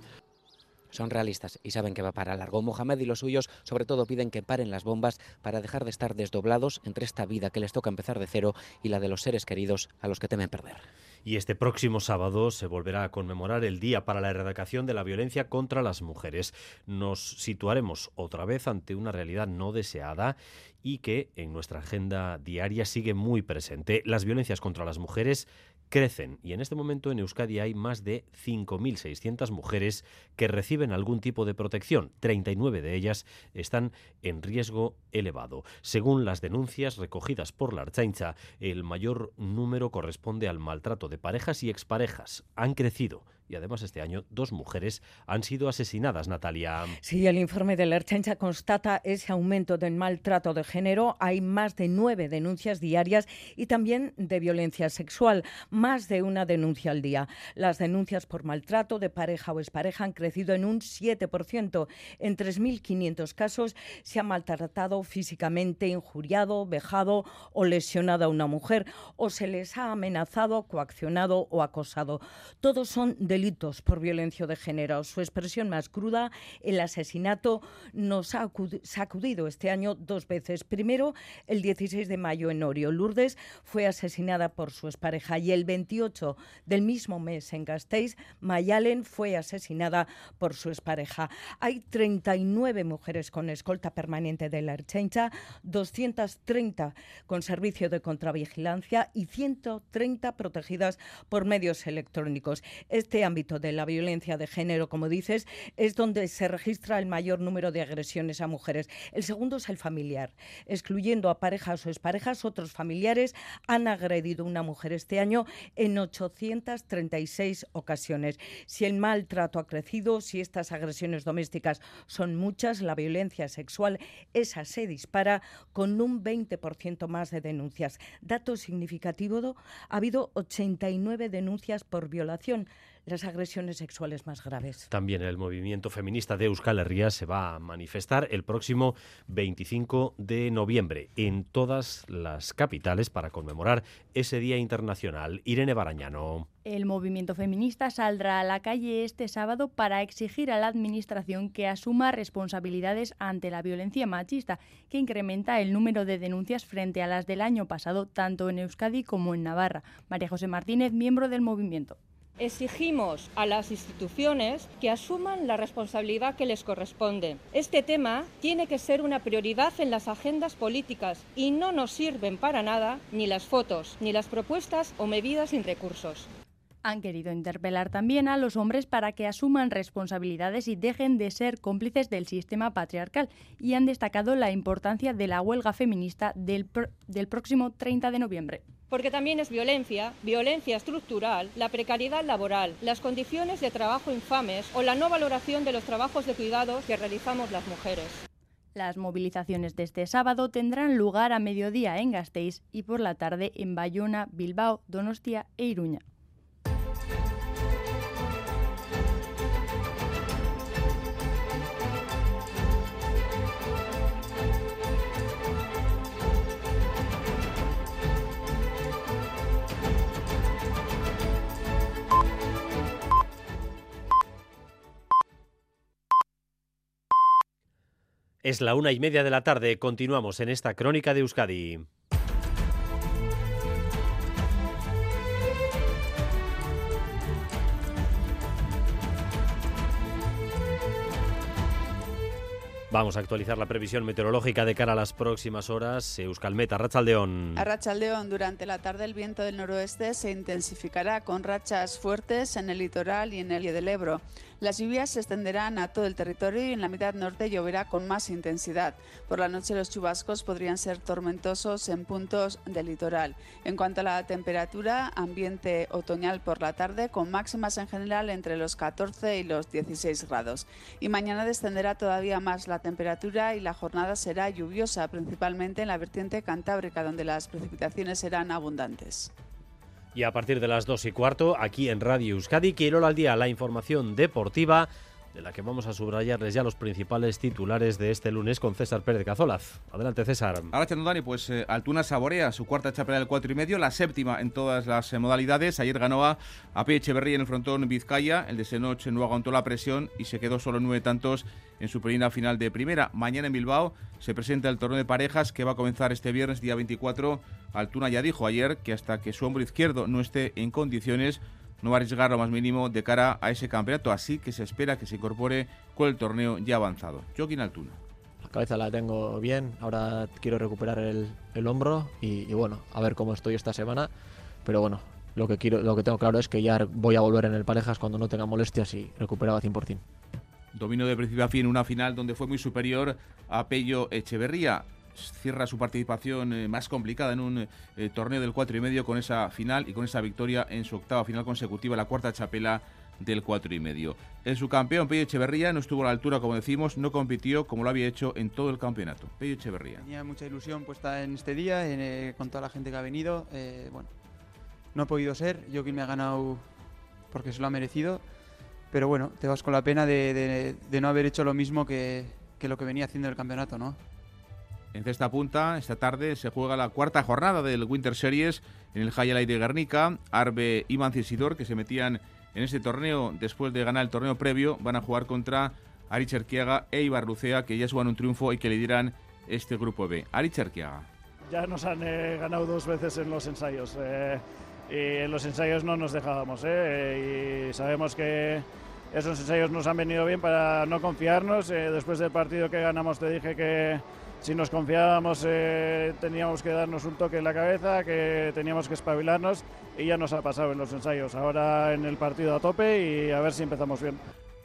S25: Son realistas y saben que va para largo. Mohamed y los suyos sobre todo piden que paren las bombas para dejar de estar desdoblados entre esta vida que les toca empezar de cero y la de los seres queridos a los que temen perder.
S1: Y este próximo sábado se volverá a conmemorar el Día para la Erradicación de la Violencia contra las Mujeres. Nos situaremos otra vez ante una realidad no deseada y que en nuestra agenda diaria sigue muy presente. Las violencias contra las mujeres crecen y en este momento en Euskadi hay más de 5.600 mujeres que reciben algún tipo de protección. 39 de ellas están en riesgo elevado. Según las denuncias recogidas por la Archaincha, el mayor número corresponde al maltrato de parejas y exparejas. Han crecido y además este año dos mujeres han sido asesinadas, Natalia.
S21: Sí, el informe de la Erchancha constata ese aumento del maltrato de género. Hay más de nueve denuncias diarias y también de violencia sexual, más de una denuncia al día. Las denuncias por maltrato de pareja o expareja han crecido en un 7%. En 3.500 casos se ha maltratado físicamente, injuriado, vejado o lesionado a una mujer o se les ha amenazado, coaccionado o acosado. Todos son de delitos por violencia de género. Su expresión más cruda, el asesinato, nos ha sacudido este año dos veces. Primero, el 16 de mayo en Orio. Lourdes fue asesinada por su expareja y el 28 del mismo mes en Gasteiz, Mayalen fue asesinada por su expareja. Hay 39 mujeres con escolta permanente de la Erchencha, 230 con servicio de contravigilancia y 130 protegidas por medios electrónicos. Este ámbito de la violencia de género, como dices, es donde se registra el mayor número de agresiones a mujeres. El segundo es el familiar. Excluyendo a parejas o exparejas, otros familiares han agredido a una mujer este año en 836 ocasiones. Si el maltrato ha crecido, si estas agresiones domésticas son muchas, la violencia sexual, esa se dispara con un 20% más de denuncias. Dato significativo, ha habido 89 denuncias por violación las agresiones sexuales más graves.
S1: También el movimiento feminista de Euskal Herria se va a manifestar el próximo 25 de noviembre en todas las capitales para conmemorar ese Día Internacional. Irene Barañano.
S9: El movimiento feminista saldrá a la calle este sábado para exigir a la Administración que asuma responsabilidades ante la violencia machista, que incrementa el número de denuncias frente a las del año pasado, tanto en Euskadi como en Navarra. María José Martínez, miembro del movimiento
S27: Exigimos a las instituciones que asuman la responsabilidad que les corresponde. Este tema tiene que ser una prioridad en las agendas políticas y no nos sirven para nada ni las fotos, ni las propuestas o medidas sin recursos.
S9: Han querido interpelar también a los hombres para que asuman responsabilidades y dejen de ser cómplices del sistema patriarcal y han destacado la importancia de la huelga feminista del, del próximo 30 de noviembre
S27: porque también es violencia, violencia estructural, la precariedad laboral, las condiciones de trabajo infames o la no valoración de los trabajos de cuidado que realizamos las mujeres.
S9: Las movilizaciones de este sábado tendrán lugar a mediodía en Gasteiz y por la tarde en Bayona, Bilbao, Donostia e Iruña.
S1: Es la una y media de la tarde. Continuamos en esta crónica de Euskadi. Vamos a actualizar la previsión meteorológica de cara a las próximas horas. Euskalmeta, Rachaldeón.
S28: A durante la tarde el viento del noroeste se intensificará con rachas fuertes en el litoral y en el del Ebro. Las lluvias se extenderán a todo el territorio y en la mitad norte lloverá con más intensidad. Por la noche los chubascos podrían ser tormentosos en puntos del litoral. En cuanto a la temperatura, ambiente otoñal por la tarde con máximas en general entre los 14 y los 16 grados. Y mañana descenderá todavía más la temperatura y la jornada será lluviosa, principalmente en la vertiente cantábrica, donde las precipitaciones serán abundantes.
S1: Y a partir de las 2 y cuarto, aquí en Radio Euskadi, quiero al día la información deportiva de la que vamos a subrayarles ya los principales titulares de este lunes con César Pérez Cazolaz. Adelante, César.
S12: Ahora, Dani, pues eh, Altuna saborea su cuarta chapela del 4 y medio, la séptima en todas las eh, modalidades. Ayer ganó a AP Echeverría en el frontón Vizcaya, el de Senoche no aguantó la presión y se quedó solo nueve tantos en su primera final de primera. Mañana en Bilbao se presenta el torneo de parejas que va a comenzar este viernes, día 24. Altuna ya dijo ayer que hasta que su hombro izquierdo no esté en condiciones no va a arriesgar lo más mínimo de cara a ese campeonato, así que se espera que se incorpore con el torneo ya avanzado. Joaquín Altuna.
S29: La cabeza la tengo bien, ahora quiero recuperar el, hombro y, bueno, a ver cómo estoy esta semana, pero bueno, lo que, quiero, lo que tengo claro es que ya voy a volver en el parejas cuando no tenga molestias y recuperado 100%.
S12: Domino de principio a fin una final donde fue muy superior a Pello Echeverría cierra su participación eh, más complicada en un eh, torneo del 4 y medio con esa final y con esa victoria en su octava final consecutiva, la cuarta chapela del 4 y medio. El subcampeón Pello Echeverría no estuvo a la altura, como decimos, no compitió como lo había hecho en todo el campeonato. Pello Echeverría.
S30: Tenía mucha ilusión puesta en este día, eh, con toda la gente que ha venido. bueno, no ha podido ser. Yo que me ha ganado porque se lo ha merecido. Pero bueno, te vas con la pena de, no haber hecho lo mismo que, que lo que venía haciendo el campeonato, ¿no?
S12: En esta punta, esta tarde se juega la cuarta jornada del Winter Series en el Highlight de Guernica. Arbe y Mancisidor, que se metían en este torneo después de ganar el torneo previo, van a jugar contra Ari Cherquiaga e Ibar Lucea, que ya suban un triunfo y que lideran este grupo B. Ari Cherquiaga.
S31: Ya nos han eh, ganado dos veces en los ensayos. Eh, y en los ensayos no nos dejábamos. Eh, y sabemos que esos ensayos nos han venido bien para no confiarnos. después del partido que ganamos te dije que si nos confiábamos eh, teníamos que darnos un toque en la cabeza, que teníamos que espabilarnos y ya nos ha pasado en los ensayos. Ahora en el partido a tope y a ver si empezamos bien.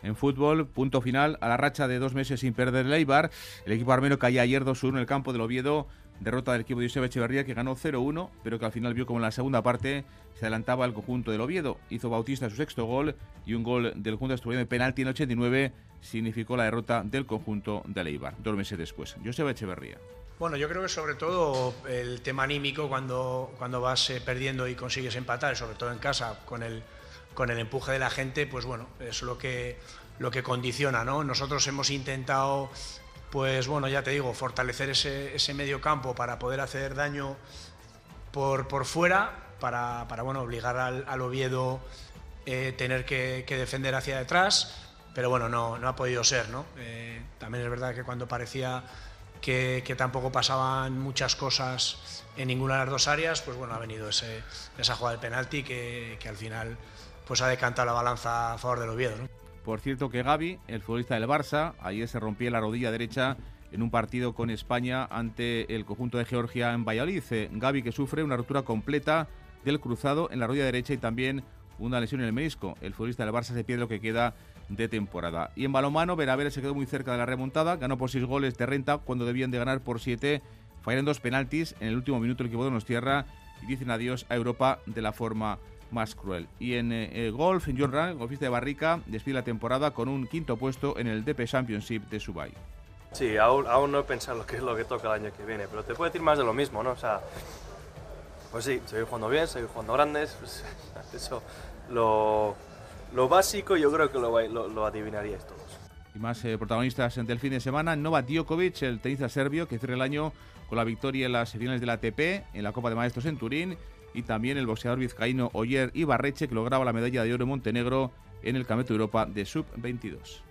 S12: En fútbol, punto final a la racha de dos meses sin perder el. El equipo armeno caía ayer 2-1 en el campo del Oviedo derrota del equipo de Josep Echeverría que ganó 0-1, pero que al final vio como en la segunda parte se adelantaba el conjunto del Oviedo. Hizo Bautista su sexto gol y un gol del conjunto asturiano de penalti en 89 significó la derrota del conjunto de Eibar, dos meses después. Josep Echeverría.
S32: Bueno, yo creo que sobre todo el tema anímico cuando, cuando vas eh, perdiendo y consigues empatar, sobre todo en casa, con el, con el empuje de la gente, pues bueno, es lo que, lo que condiciona, ¿no? Nosotros hemos intentado pues bueno, ya te digo, fortalecer ese, ese medio campo para poder hacer daño por, por fuera, para, para bueno, obligar al, al Oviedo eh, tener que, defender hacia detrás, pero bueno, no, no ha podido ser, ¿no? Eh, también es verdad que cuando parecía que, tampoco pasaban muchas cosas en ninguna de las dos áreas, pues bueno, ha venido ese, esa jugada del penalti que, que al final
S33: pues ha decantado la balanza a favor del Oviedo.
S12: Por cierto que Gaby, el futbolista del Barça, ayer se rompió la rodilla derecha en un partido con España ante el conjunto de Georgia en Valladolid. Gaby que sufre una ruptura completa del cruzado en la rodilla derecha y también una lesión en el menisco. El futbolista del Barça se pierde lo que queda de temporada. Y en balomano, Benaveres se quedó muy cerca de la remontada, ganó por seis goles de renta cuando debían de ganar por siete. Fallaron dos penaltis en el último minuto el equipo de tierra y dicen adiós a Europa de la forma más cruel. Y en eh, golf, John Rand, golfista de Barrica, despide la temporada con un quinto puesto en el DP Championship de Subai.
S29: Sí, aún, aún no he pensado lo que es lo que toca el año que viene, pero te puedo decir más de lo mismo, ¿no? O sea, pues sí, seguir jugando bien, seguir jugando grandes, pues, eso, lo, lo, básico yo creo que lo, lo, lo adivinaríais todos.
S12: Y más eh, protagonistas del fin de semana, Novak Djokovic, el tenista serbio, que cierra el año con la victoria en las finales de la ATP, en la Copa de Maestros en Turín, y también el boxeador vizcaíno Oyer Ibarreche, que lograba la medalla de oro en Montenegro en el Campeonato de Europa de Sub-22.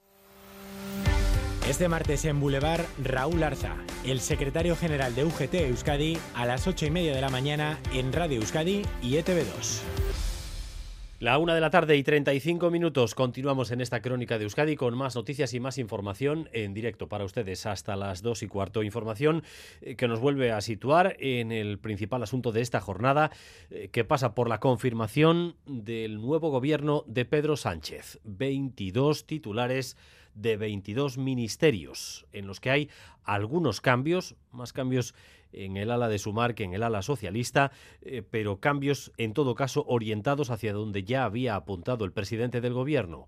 S34: Este martes en Boulevard, Raúl Arza, el secretario general de UGT Euskadi, a las 8 y media de la mañana en Radio Euskadi y ETV2.
S1: La una de la tarde y 35 minutos. Continuamos en esta crónica de Euskadi con más noticias y más información en directo para ustedes hasta las dos y cuarto. Información eh, que nos vuelve a situar en el principal asunto de esta jornada, eh, que pasa por la confirmación del nuevo gobierno de Pedro Sánchez. 22 titulares de 22 ministerios, en los que hay algunos cambios, más cambios en el ala de Sumar que en el ala socialista, eh, pero cambios en todo caso orientados hacia donde ya había apuntado el presidente del gobierno.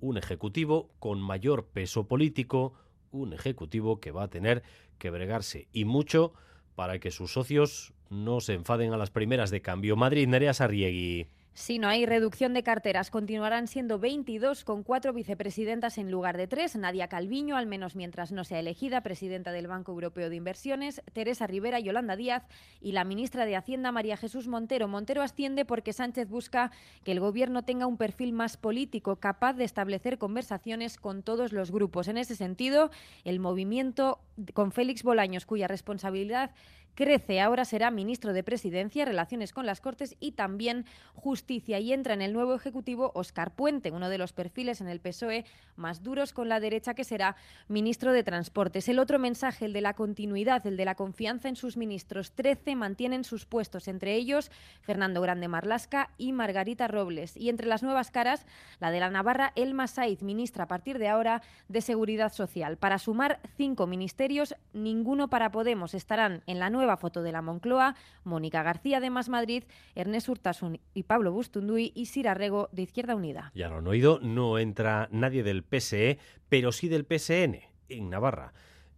S1: Un ejecutivo con mayor peso político, un ejecutivo que va a tener que bregarse y mucho para que sus socios no se enfaden a las primeras de cambio. Madrid, Nerea Sarriegui.
S4: Si no hay reducción de carteras, continuarán siendo 22 con cuatro vicepresidentas en lugar de tres. Nadia Calviño, al menos mientras no sea elegida presidenta del Banco Europeo de Inversiones, Teresa Rivera, Yolanda Díaz y la ministra de Hacienda María Jesús Montero. Montero asciende porque Sánchez busca que el gobierno tenga un perfil más político, capaz de establecer conversaciones con todos los grupos. En ese sentido, el movimiento con Félix Bolaños, cuya responsabilidad crece. Ahora será ministro de Presidencia, Relaciones con las Cortes y también Justicia. Y entra en el nuevo Ejecutivo Oscar Puente, uno de los perfiles en el PSOE más duros con la derecha, que será ministro de Transportes. El otro mensaje, el de la continuidad, el de la confianza en sus ministros. Trece mantienen sus puestos, entre ellos Fernando Grande Marlasca y Margarita Robles. Y entre las nuevas caras, la de la Navarra, Elma Saiz, ministra a partir de ahora de Seguridad Social. Para sumar cinco ministerios, ninguno para Podemos. Estarán en la nueva foto de la Moncloa, Mónica García de Más Madrid, Ernest Urtasun y Pablo Bustunduy y Sira Rego de Izquierda Unida.
S1: Ya lo han oído, no entra nadie del PSE, pero sí del PSN en Navarra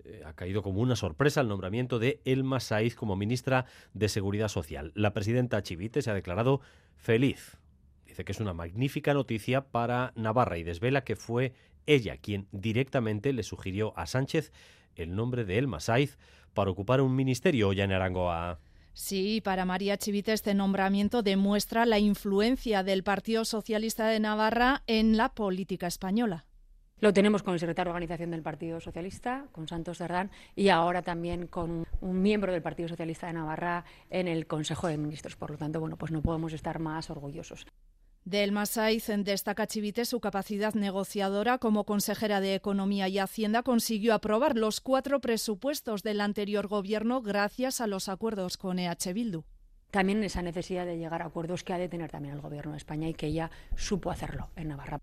S1: eh, ha caído como una sorpresa el nombramiento de Elma Saiz como ministra de Seguridad Social. La presidenta Chivite se ha declarado feliz. Dice que es una magnífica noticia para Navarra y desvela que fue ella quien directamente le sugirió a Sánchez el nombre de Elma Saiz para ocupar un ministerio ya en Arangoa.
S35: Sí, para María Chivite este nombramiento demuestra la influencia del Partido Socialista de Navarra en la política española.
S32: Lo tenemos con el secretario de organización del Partido Socialista, con Santos Cerdán, y ahora también con un miembro del Partido Socialista de Navarra en el Consejo de Ministros. Por lo tanto, bueno, pues no podemos estar más orgullosos.
S35: Del Masaiz destaca Chivite su capacidad negociadora como consejera de Economía y Hacienda consiguió aprobar los cuatro presupuestos del anterior gobierno gracias a los acuerdos con EH Bildu.
S32: También esa necesidad de llegar a acuerdos que ha de tener también el gobierno de España y que ella supo hacerlo en Navarra.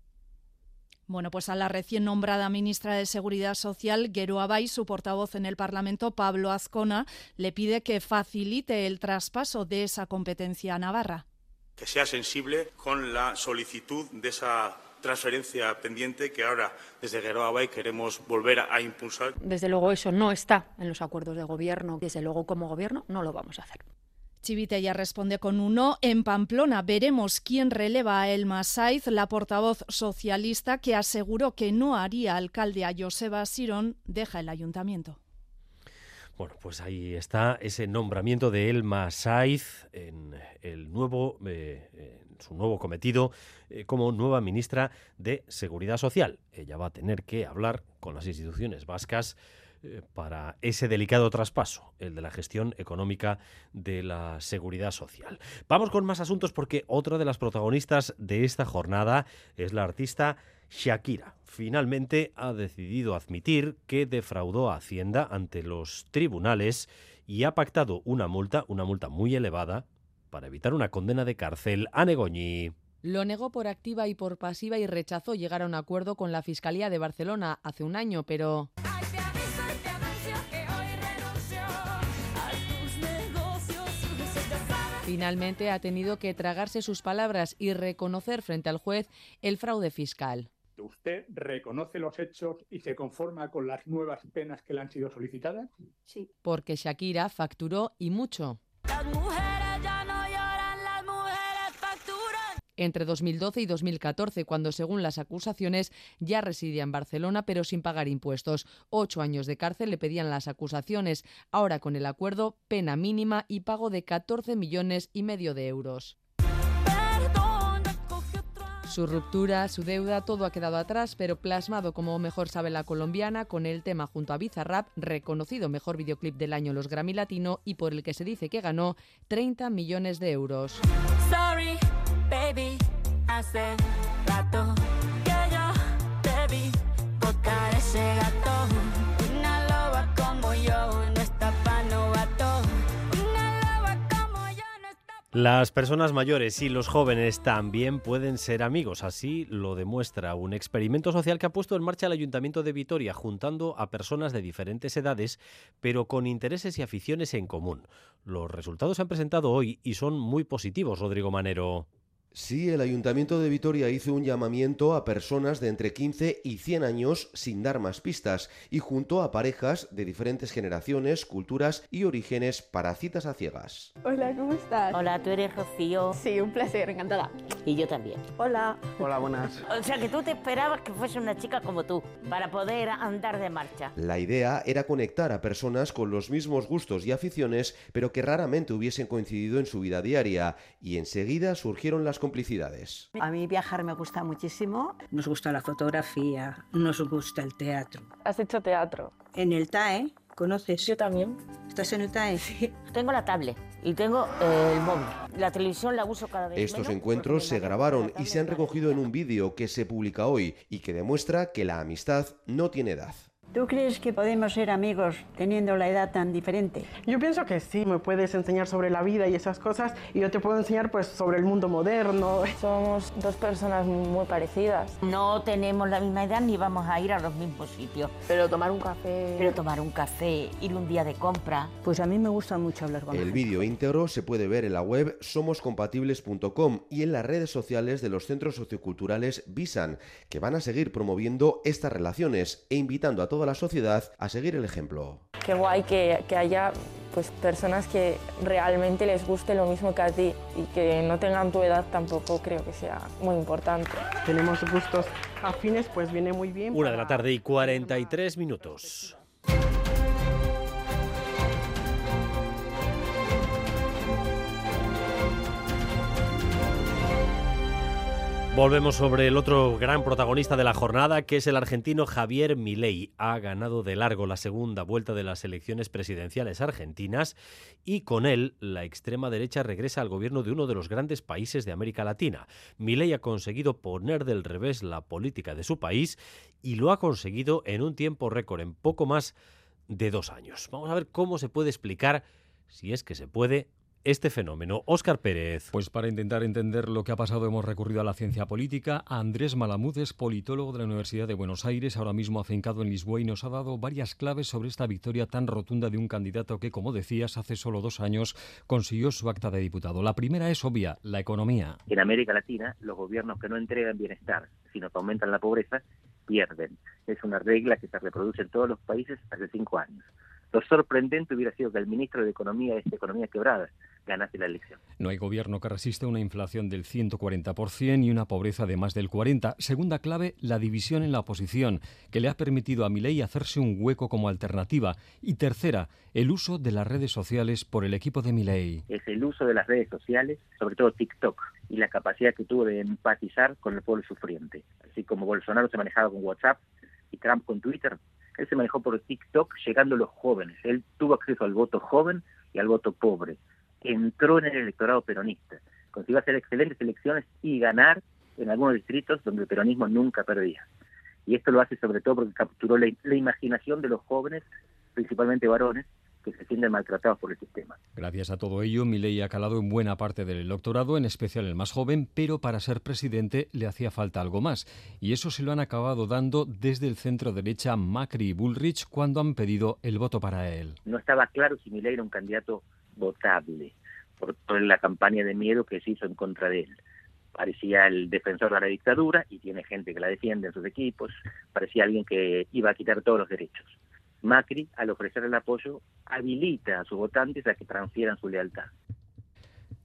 S35: Bueno, pues a la recién nombrada ministra de Seguridad Social, Gero Abay, su portavoz en el Parlamento, Pablo Azcona, le pide que facilite el traspaso de esa competencia a Navarra
S36: que sea sensible con la solicitud de esa
S34: transferencia pendiente que ahora desde Geroa Bay queremos volver a impulsar.
S32: Desde luego eso no está en los acuerdos de gobierno. Desde luego como gobierno no lo vamos a hacer.
S35: Chivite ya responde con un no. En Pamplona veremos quién releva a Elma Saiz, la portavoz socialista que aseguró que no haría alcalde a Joseba Sirón, deja el ayuntamiento.
S1: Bueno, pues ahí está ese nombramiento de Elma Saiz en el nuevo, eh, su nuevo cometido eh, como nueva ministra de Seguridad Social. Ella va a tener que hablar con las instituciones vascas eh, para ese delicado traspaso, el de la gestión económica de la seguridad social. Vamos con más asuntos porque otra de las protagonistas de esta jornada es la artista Shakira finalmente ha decidido admitir que defraudó a Hacienda ante los tribunales y ha pactado una multa, una multa muy elevada, para evitar una condena de cárcel a Negoñi.
S2: Lo negó por activa y por pasiva y rechazó llegar a un acuerdo con la Fiscalía de Barcelona hace un año, pero... Finalmente ha tenido que tragarse sus palabras y reconocer frente al juez el fraude fiscal.
S37: ¿Usted reconoce los hechos y se conforma con las nuevas penas que le han sido solicitadas?
S2: Sí. Porque Shakira facturó y mucho. Las mujeres ya no lloran, las mujeres facturan. Entre 2012 y 2014, cuando según las acusaciones ya residía en Barcelona pero sin pagar impuestos. Ocho años de cárcel le pedían las acusaciones. Ahora con el acuerdo, pena mínima y pago de 14 millones y medio de euros. Su ruptura, su deuda, todo ha quedado atrás, pero plasmado como mejor sabe la colombiana con el tema junto a Bizarrap, reconocido mejor videoclip del año los Grammy Latino y por el que se dice que ganó 30 millones de euros. Sorry, baby, hace rato que yo ese gato. Una loba como yo
S1: Las personas mayores y los jóvenes también pueden ser amigos, así lo demuestra un experimento social que ha puesto en marcha el Ayuntamiento de Vitoria, juntando a personas de diferentes edades, pero con intereses y aficiones en común. Los resultados se han presentado hoy y son muy positivos, Rodrigo Manero.
S38: Sí, el Ayuntamiento de Vitoria hizo un llamamiento a personas de entre 15 y 100 años sin dar más pistas y junto a parejas de diferentes generaciones, culturas y orígenes para citas a ciegas.
S9: Hola, ¿cómo estás?
S39: Hola, ¿tú eres Rocío?
S9: Sí, un placer, encantada.
S39: Y yo también.
S9: Hola.
S39: Hola, buenas. O sea que tú te esperabas que fuese una chica como tú para poder andar de marcha.
S38: La idea era conectar a personas con los mismos gustos y aficiones, pero que raramente hubiesen coincidido en su vida diaria y enseguida surgieron las complicidades.
S9: A mí viajar me gusta muchísimo.
S40: Nos gusta la fotografía, nos gusta el teatro.
S9: ¿Has hecho teatro?
S40: En el TAE, ¿conoces?
S9: Yo también.
S40: ¿Estás en el TAE?
S39: Sí. Tengo la tablet y tengo eh, el móvil. La televisión la uso cada vez
S38: Estos
S39: menos
S38: encuentros se grabaron y se han recogido en un vídeo que se publica hoy y que demuestra que la amistad no tiene edad.
S40: ¿Tú crees que podemos ser amigos teniendo la edad tan diferente?
S9: Yo pienso que sí, me puedes enseñar sobre la vida y esas cosas y yo te puedo enseñar pues sobre el mundo moderno. Somos dos personas muy parecidas.
S39: No tenemos la misma edad ni vamos a ir a los mismos sitios.
S9: Pero tomar un café...
S39: Pero tomar un café, ir un día de compra...
S40: Pues a mí me gusta mucho hablar con
S38: El vídeo íntegro se puede ver en la web somoscompatibles.com y en las redes sociales de los centros socioculturales Visan, que van a seguir promoviendo estas relaciones e invitando a toda la sociedad a seguir el ejemplo.
S9: Qué guay que, que haya pues, personas que realmente les guste lo mismo que a ti y que no tengan tu edad tampoco creo que sea muy importante. Tenemos gustos afines, pues viene muy bien.
S1: Una de la tarde y 43 minutos. Volvemos sobre el otro gran protagonista de la jornada, que es el argentino Javier Milei. Ha ganado de largo la segunda vuelta de las elecciones presidenciales argentinas y con él la extrema derecha regresa al gobierno de uno de los grandes países de América Latina. Milei ha conseguido poner del revés la política de su país y lo ha conseguido en un tiempo récord, en poco más de dos años. Vamos a ver cómo se puede explicar, si es que se puede, este fenómeno. Óscar Pérez.
S6: Pues para intentar entender lo que ha pasado hemos recurrido a la ciencia política. Andrés Malamud es politólogo de la Universidad de Buenos Aires, ahora mismo afincado en Lisboa y nos ha dado varias claves sobre esta victoria tan rotunda de un candidato que, como decías, hace solo dos años consiguió su acta de diputado. La primera es obvia, la economía.
S41: En América Latina, los gobiernos que no entregan bienestar, sino que aumentan la pobreza, pierden. Es una regla que se reproduce en todos los países hace cinco años. Lo sorprendente hubiera sido que el ministro de Economía de esta economía quebrada ganase la elección.
S6: No hay gobierno que resista una inflación del 140% y una pobreza de más del 40%. Segunda clave, la división en la oposición, que le ha permitido a Milei hacerse un hueco como alternativa. Y tercera, el uso de las redes sociales por el equipo de Milei.
S41: Es el uso de las redes sociales, sobre todo TikTok, y la capacidad que tuvo de empatizar con el pueblo sufriente. Así como Bolsonaro se manejaba con WhatsApp y Trump con Twitter, él se manejó por TikTok llegando a los jóvenes. Él tuvo acceso al voto joven y al voto pobre. Entró en el electorado peronista. Consiguió hacer excelentes elecciones y ganar en algunos distritos donde el peronismo nunca perdía. Y esto lo hace sobre todo porque capturó la, la imaginación de los jóvenes, principalmente varones, que se sienten maltratados por el sistema.
S6: Gracias a todo ello, Milei ha calado en buena parte del electorado, en especial el más joven, pero para ser presidente le hacía falta algo más. Y eso se lo han acabado dando desde el centro derecha Macri y Bullrich cuando han pedido el voto para él.
S41: No estaba claro si Milei era un candidato votable por toda la campaña de miedo que se hizo en contra de él. Parecía el defensor de la dictadura y tiene gente que la defiende en sus equipos. Parecía alguien que iba a quitar todos los derechos. Macri, al ofrecer el apoyo, habilita a sus votantes a que transfieran su lealtad.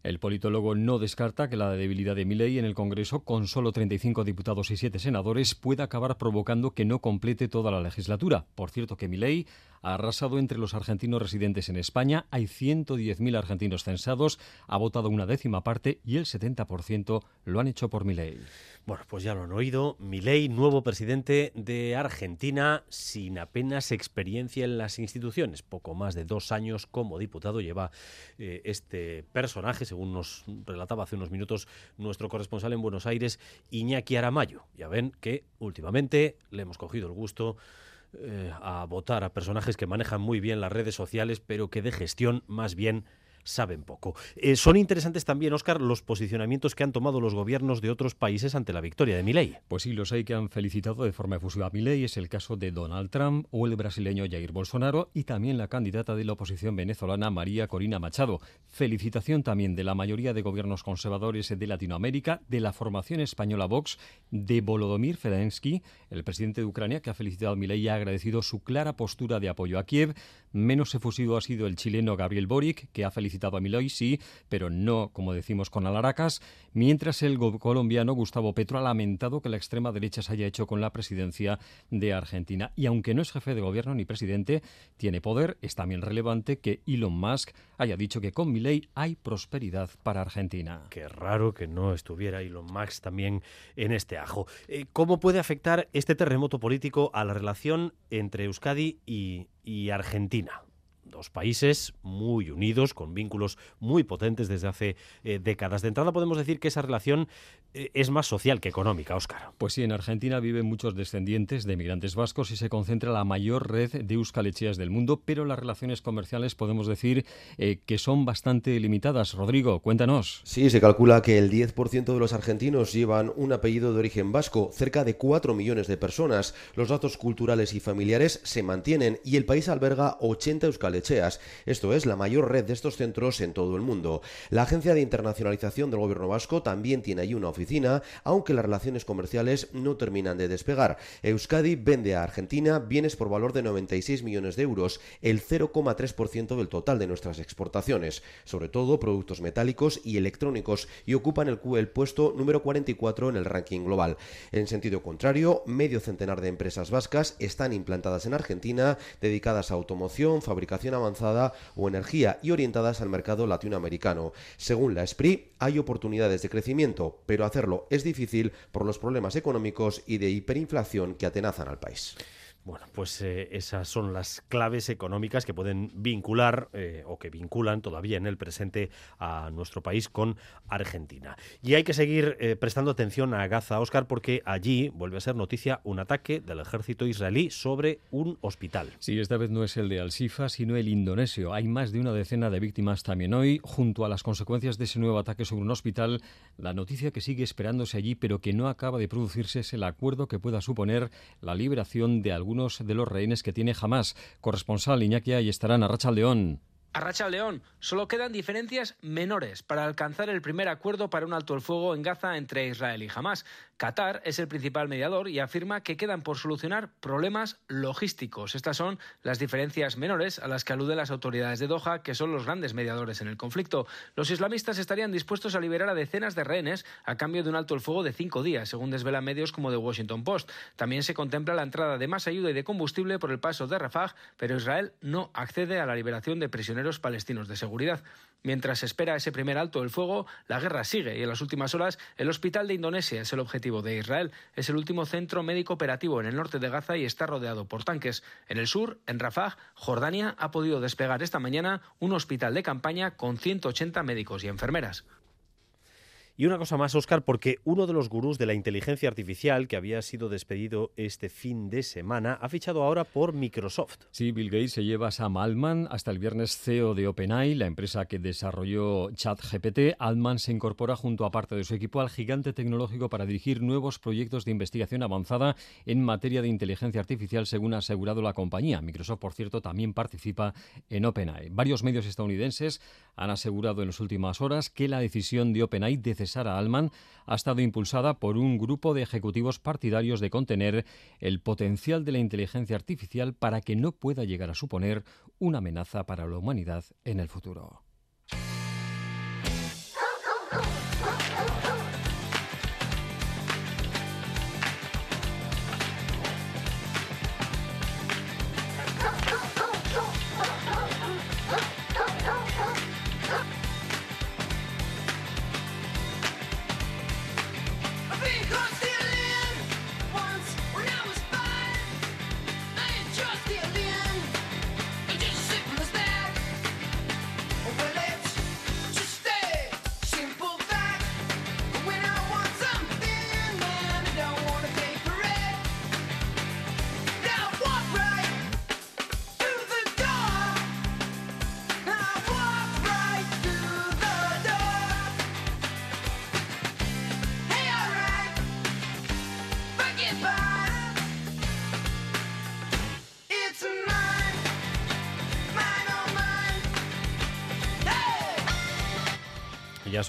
S6: El politólogo no descarta que la debilidad de Milei en el Congreso, con solo 35 diputados y 7 senadores, pueda acabar provocando que no complete toda la legislatura. Por cierto, que Milei ha arrasado entre los argentinos residentes en España. Hay 110.000 argentinos censados, ha votado una décima parte y el 70% lo han hecho por Milei.
S1: Bueno, pues ya lo han oído. Milei, nuevo presidente de Argentina, sin apenas experiencia en las instituciones. Poco más de dos años como diputado lleva eh, este personaje, según nos relataba hace unos minutos nuestro corresponsal en Buenos Aires, Iñaki Aramayo. Ya ven que últimamente le hemos cogido el gusto eh, a votar a personajes que manejan muy bien las redes sociales, pero que de gestión más bien saben poco. Eh, son interesantes también, Óscar, los posicionamientos que han tomado los gobiernos de otros países ante la victoria de Milei.
S6: Pues sí, los hay que han felicitado de forma efusiva a Milei. Es el caso de Donald Trump o el brasileño Jair Bolsonaro y también la candidata de la oposición venezolana María Corina Machado. Felicitación también de la mayoría de gobiernos conservadores de Latinoamérica, de la formación española Vox, de Volodymyr Zelensky, el presidente de Ucrania, que ha felicitado a Milei y ha agradecido su clara postura de apoyo a Kiev. Menos efusivo ha sido el chileno Gabriel Boric, que ha felicitado a Milei, sí, pero no, como decimos, con alaracas, mientras el colombiano Gustavo Petro ha lamentado que la extrema derecha se haya hecho con la presidencia de Argentina. Y aunque no es jefe de gobierno ni presidente, tiene poder, es también relevante que Elon Musk haya dicho que con Milei hay prosperidad para Argentina.
S1: Qué raro que no estuviera Elon Musk también en este ajo. Eh, ¿Cómo puede afectar este terremoto político a la relación entre Euskadi y Argentina? Dos países muy unidos, con vínculos muy potentes desde hace eh, décadas. De entrada podemos decir que esa relación eh, es más social que económica, Óscar.
S6: Pues sí, en Argentina viven muchos descendientes de migrantes vascos y se concentra la mayor red de euskalecheas del mundo, pero las relaciones comerciales podemos decir eh, que son bastante limitadas. Rodrigo, cuéntanos.
S38: Sí, se calcula que el 10% de los argentinos llevan un apellido de origen vasco, cerca de 4 millones de personas. Los datos culturales y familiares se mantienen y el país alberga 80 euskalecheas esto es la mayor red de estos centros en todo el mundo. La Agencia de Internacionalización del Gobierno Vasco también tiene allí una oficina, aunque las relaciones comerciales no terminan de despegar. Euskadi vende a Argentina bienes por valor de 96 millones de euros, el 0,3% del total de nuestras exportaciones, sobre todo productos metálicos y electrónicos, y ocupan el, el puesto número 44 en el ranking global. En sentido contrario, medio centenar de empresas vascas están implantadas en Argentina, dedicadas a automoción, fabricación avanzada o energía y orientadas al mercado latinoamericano. Según la SPRI, hay oportunidades de crecimiento, pero hacerlo es difícil por los problemas económicos y de hiperinflación que atenazan al país.
S1: Bueno, pues eh, esas son las claves económicas que pueden vincular eh, o que vinculan todavía en el presente a nuestro país con Argentina. Y hay que seguir eh, prestando atención a Gaza, Oscar, porque allí vuelve a ser noticia un ataque del ejército israelí sobre un hospital.
S6: Sí, esta vez no es el de Al-Sifa, sino el indonesio. Hay más de una decena de víctimas también hoy. Junto a las consecuencias de ese nuevo ataque sobre un hospital, la noticia que sigue esperándose allí, pero que no acaba de producirse, es el acuerdo que pueda suponer la liberación de algunos de los rehenes que tiene jamás. Corresponsal Iñaki y estarán a Racha León.
S42: A Racha León, solo quedan diferencias menores para alcanzar el primer acuerdo para un alto el fuego en Gaza entre Israel y Hamas. Qatar es el principal mediador y afirma que quedan por solucionar problemas logísticos. Estas son las diferencias menores a las que aluden las autoridades de Doha, que son los grandes mediadores en el conflicto. Los islamistas estarían dispuestos a liberar a decenas de rehenes a cambio de un alto el fuego de cinco días, según desvelan medios como The Washington Post. También se contempla la entrada de más ayuda y de combustible por el paso de Rafah, pero Israel no accede a la liberación de prisioneros palestinos de seguridad. Mientras se espera ese primer alto del fuego, la guerra sigue y en las últimas horas el hospital de Indonesia es el objetivo de Israel. Es el último centro médico operativo en el norte de Gaza y está rodeado por tanques. En el sur, en Rafah, Jordania ha podido despegar esta mañana un hospital de campaña con 180 médicos y enfermeras.
S1: Y una cosa más, Oscar, porque uno de los gurús de la inteligencia artificial que había sido despedido este fin de semana ha fichado ahora por Microsoft.
S6: Sí, Bill Gates se lleva a Sam Altman hasta el viernes CEO de OpenAI, la empresa que desarrolló ChatGPT. Altman se incorpora junto a parte de su equipo al gigante tecnológico para dirigir nuevos proyectos de investigación avanzada en materia de inteligencia artificial, según ha asegurado la compañía. Microsoft, por cierto, también participa en OpenAI. Varios medios estadounidenses han asegurado en las últimas horas que la decisión de OpenAI de Sara Alman ha estado impulsada por un grupo de ejecutivos partidarios de contener el potencial de la inteligencia artificial para que no pueda llegar a suponer una amenaza para la humanidad en el futuro.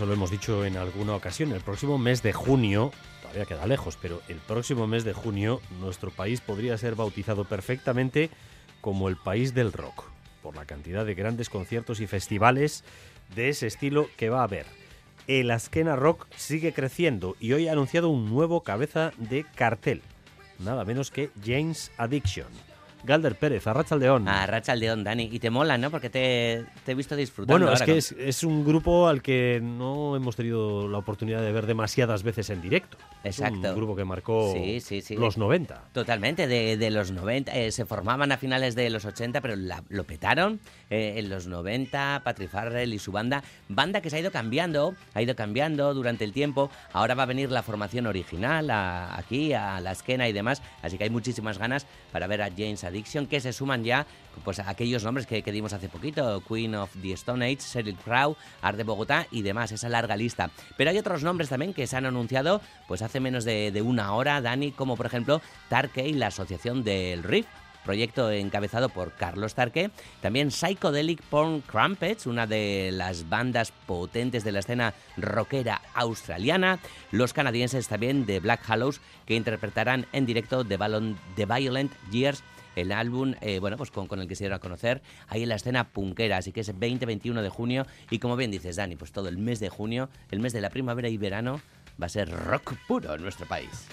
S1: Lo hemos dicho en alguna ocasión, el próximo mes de junio, todavía queda lejos, pero el próximo mes de junio nuestro país podría ser bautizado perfectamente como el país del rock, por la cantidad de grandes conciertos y festivales de ese estilo que va a haber. El Askena Rock sigue creciendo y hoy ha anunciado un nuevo cabeza de cartel, nada menos que James Addiction. Galder Pérez, Arrachaldeón.
S43: Arrachaldeón, Dani. Y te mola, ¿no? Porque te, he visto disfrutando.
S1: Bueno, es que es, un grupo al que no hemos tenido la oportunidad de ver demasiadas veces en directo.
S43: Exacto.
S1: un grupo que marcó los 90.
S43: Totalmente, de, los 90. Eh, se formaban a finales de los 80, pero lo petaron eh, en los 90. Patrick Farrell y su banda. Banda que se ha ido cambiando, ha ido cambiando durante el tiempo. Ahora va a venir la formación original aquí, a la esquena y demás. Así que hay muchísimas ganas para ver a James Addiction, que se suman ya pues, aquellos nombres que, dimos hace poquito, Queen of the Stone Age, Sheryl Crow, Art de Bogotá y demás, esa larga lista. Pero hay otros nombres también que se han anunciado pues hace menos de, de una hora, Dani, como por ejemplo Tarkey, la asociación del Riff, proyecto encabezado por Carlos Tarque. También Psychedelic Porn Crumpets, una de las bandas potentes de la escena rockera australiana. Los canadienses también de Black Hallows, que interpretarán en directo The, Violent Years el álbum, eh, bueno, pues con, el que se dieron a conocer ahí en la escena punkera, así que es 20-21 de junio y como bien dices Dani, pues todo el mes de junio, el mes de la primavera y verano, va a ser rock puro en nuestro país.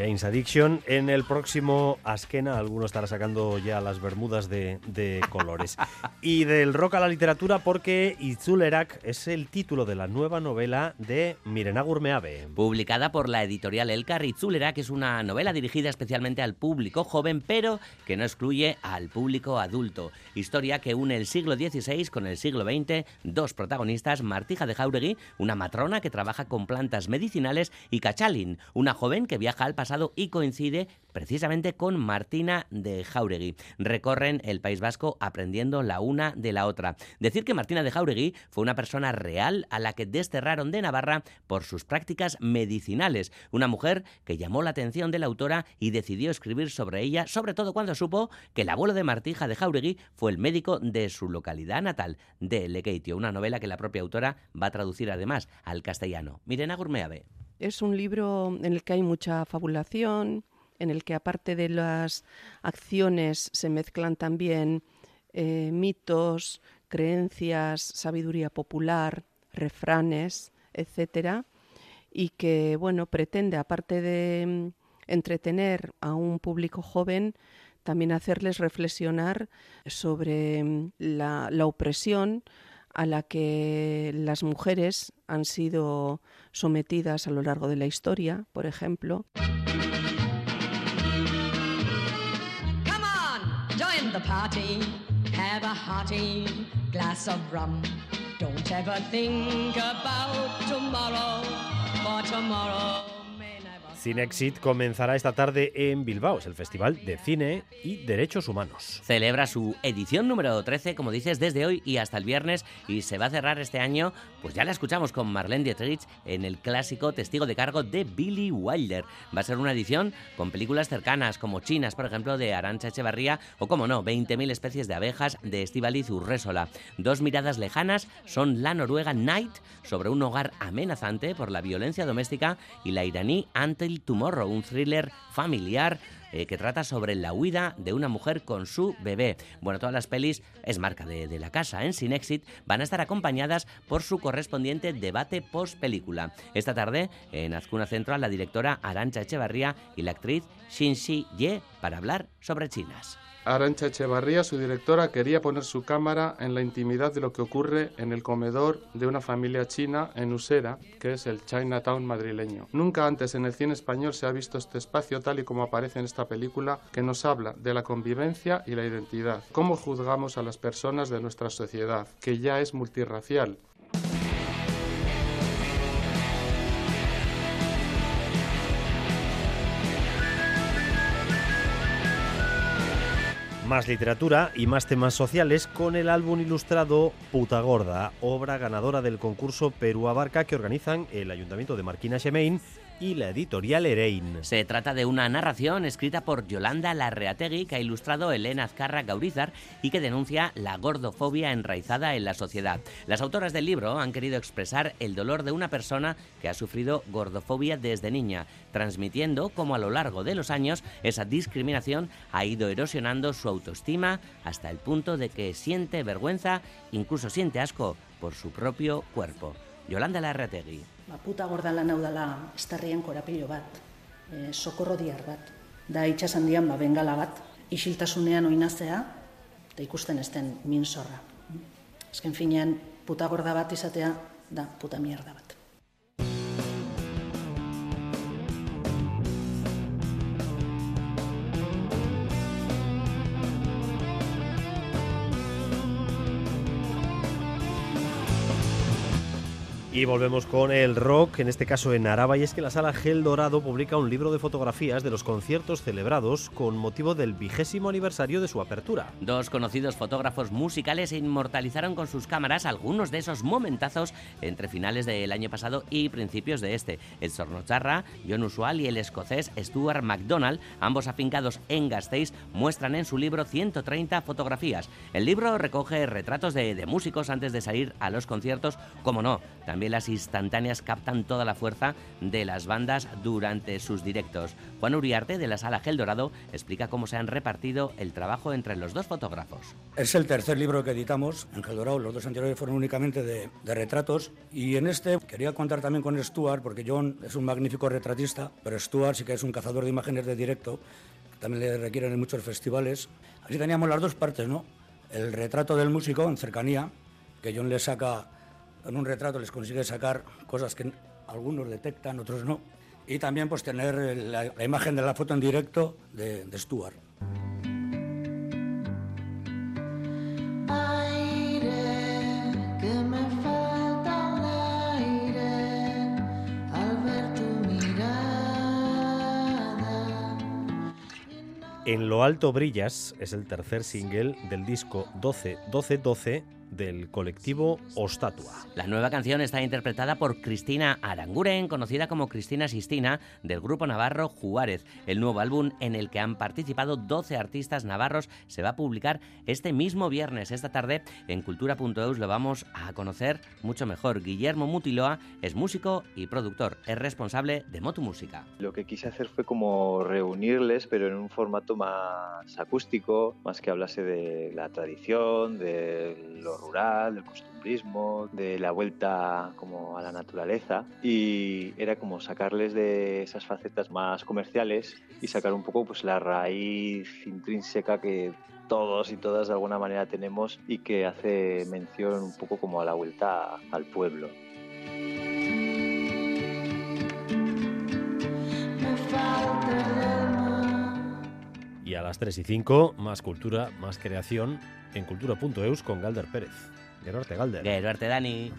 S1: James Addiction. En el próximo Askena, alguno estará sacando ya las bermudas de, de colores. y del rock a la literatura, porque Itzulerak es el título de la nueva novela de Mirena Gurmeave.
S43: Publicada por la editorial Elkar, Itzulerak es una novela dirigida especialmente al público joven, pero que no excluye al público adulto. Historia que une el siglo XVI con el siglo XX. Dos protagonistas, Martija de Jauregui, una matrona que trabaja con plantas medicinales, y Cachalin, una joven que viaja al pasado y coincide precisamente con Martina de Jauregui. Recorren el País Vasco aprendiendo la una de la otra. Decir que Martina de Jauregui fue una persona real a la que desterraron de Navarra por sus prácticas medicinales. Una mujer que llamó la atención de la autora y decidió escribir sobre ella, sobre todo cuando supo que el abuelo de Martija de Jauregui fue el médico de su localidad natal, de Lequeitio, una novela que la propia autora va a traducir además al castellano. Mirena Gurmeave.
S44: Es un libro en el que hay mucha fabulación, en el que aparte de las acciones se mezclan también eh, mitos, creencias, sabiduría popular, refranes, etcétera, y que bueno pretende aparte de mm, entretener a un público joven también hacerles reflexionar sobre mm, la, la opresión a la que las mujeres han sido sometidas a lo largo de la historia, por ejemplo.
S45: Come on, join the party. Have a hearty glass of rum. Don't ever think about tomorrow, for tomorrow.
S1: Cinexit comenzará esta tarde en Bilbao, es el Festival de Cine y Derechos Humanos.
S43: Celebra su edición número 13, como dices, desde hoy y hasta el viernes y se va a cerrar este año, pues ya la escuchamos con Marlene Dietrich en el clásico Testigo de Cargo de Billy Wilder. Va a ser una edición con películas cercanas como Chinas, por ejemplo, de Arancha Echevarría o, como no, 20.000 especies de abejas de Estivaliz Urrésola. Dos miradas lejanas son la noruega Night sobre un hogar amenazante por la violencia doméstica y la iraní Ante Tomorrow, un thriller familiar eh, que trata sobre la huida de una mujer con su bebé. Bueno, todas las pelis es marca de, de la casa en Sin Exit, van a estar acompañadas por su correspondiente debate post película. Esta tarde en Azcuna Central la directora Arancha Echevarría y la actriz Shinshi Ye para hablar sobre chinas.
S11: Arancha Echevarría, su directora, quería poner su cámara en la intimidad de lo que ocurre en el comedor de una familia china en Usera, que es el Chinatown madrileño. Nunca antes en el cine español se ha visto este espacio tal y como aparece en esta película, que nos habla de la convivencia y la identidad. Cómo juzgamos a las personas de nuestra sociedad, que ya es multirracial,
S1: Más literatura y más temas sociales con el álbum ilustrado Puta Gorda, obra ganadora del concurso Perú Abarca que organizan el Ayuntamiento de Marquina Xemein y la editorial Erein.
S43: Se trata de una narración escrita por Yolanda Larreategui que ha ilustrado Elena Azcarra Gaurizar y que denuncia la gordofobia enraizada en la sociedad. Las autoras del libro han querido expresar el dolor de una persona que ha sufrido gordofobia desde niña, transmitiendo cómo a lo largo de los años esa discriminación ha ido erosionando su autoestima hasta el punto de que siente vergüenza, incluso siente asco por su propio cuerpo. Yolanda Larreategui.
S46: Ba, puta gorda lan hau dela estarrien korapilo bat, e, sokorro diar bat. Da itxasandian ba, bengala bat, isiltasunean oinazea, eta ikusten ez den minsorra. Azken finean, puta gorda bat izatea, da puta mierda bat.
S1: Y volvemos con el rock, en este caso en Araba, y es que la sala Gel Dorado publica un libro de fotografías de los conciertos celebrados con motivo del vigésimo aniversario de su apertura.
S43: Dos conocidos fotógrafos musicales inmortalizaron con sus cámaras algunos de esos momentazos entre finales del año pasado y principios de este. El sornocharra, John Usual y el escocés Stuart MacDonald, ambos afincados en Gasteiz, muestran en su libro 130 fotografías. El libro recoge retratos de, de músicos antes de salir a los conciertos, como no, también También las instantáneas captan toda la fuerza de las bandas durante sus directos. Juan Uriarte, de la sala Gel Dorado, explica cómo se han repartido el trabajo entre los dos fotógrafos.
S47: Es el tercer libro que editamos en Gel Dorado, los dos anteriores fueron únicamente de, retratos y en este quería contar también con Stuart, porque John es un magnífico retratista, pero Stuart sí que es un cazador de imágenes de directo, también le requieren en muchos festivales. Así teníamos las dos partes, ¿no? El retrato del músico en cercanía, que John le saca, en un retrato les consigue sacar cosas que algunos detectan, otros no. Y también pues tener la, la imagen de la foto en directo de, de Stuart.
S48: Aire, que me falta un aire al ver tu mirada.
S1: En lo alto brillas es el tercer single del disco 12 12 12 del colectivo Ostatua.
S43: La nueva canción está interpretada por Cristina Aranguren, conocida como Cristina Sistina, del grupo navarro Juárez. El nuevo álbum en el que han participado 12 artistas navarros se va a publicar este mismo viernes, esta tarde, en cultura.eus lo vamos a conocer mucho mejor. Guillermo Mutiloa es músico y productor, es responsable de Motu Música.
S49: Lo que quise hacer fue como reunirles, pero en un formato más acústico, más que hablase de la tradición, de lo rural, del costumbrismo, de la vuelta como a la naturaleza y era como sacarles de esas facetas más comerciales y sacar un poco pues la raíz intrínseca que todos y todas de alguna manera tenemos y que hace mención un poco como a la vuelta al pueblo.
S1: Y a las 3 y 5, más cultura, más creación en cultura.eus con Galder Pérez. Gerarte Galder.
S43: Gerarte Dani.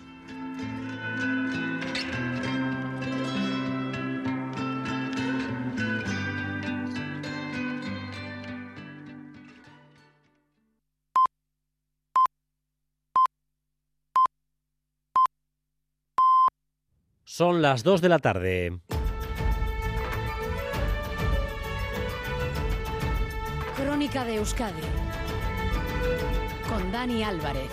S1: Son las 2 de la tarde.
S50: De Euskadi con Dani Álvarez.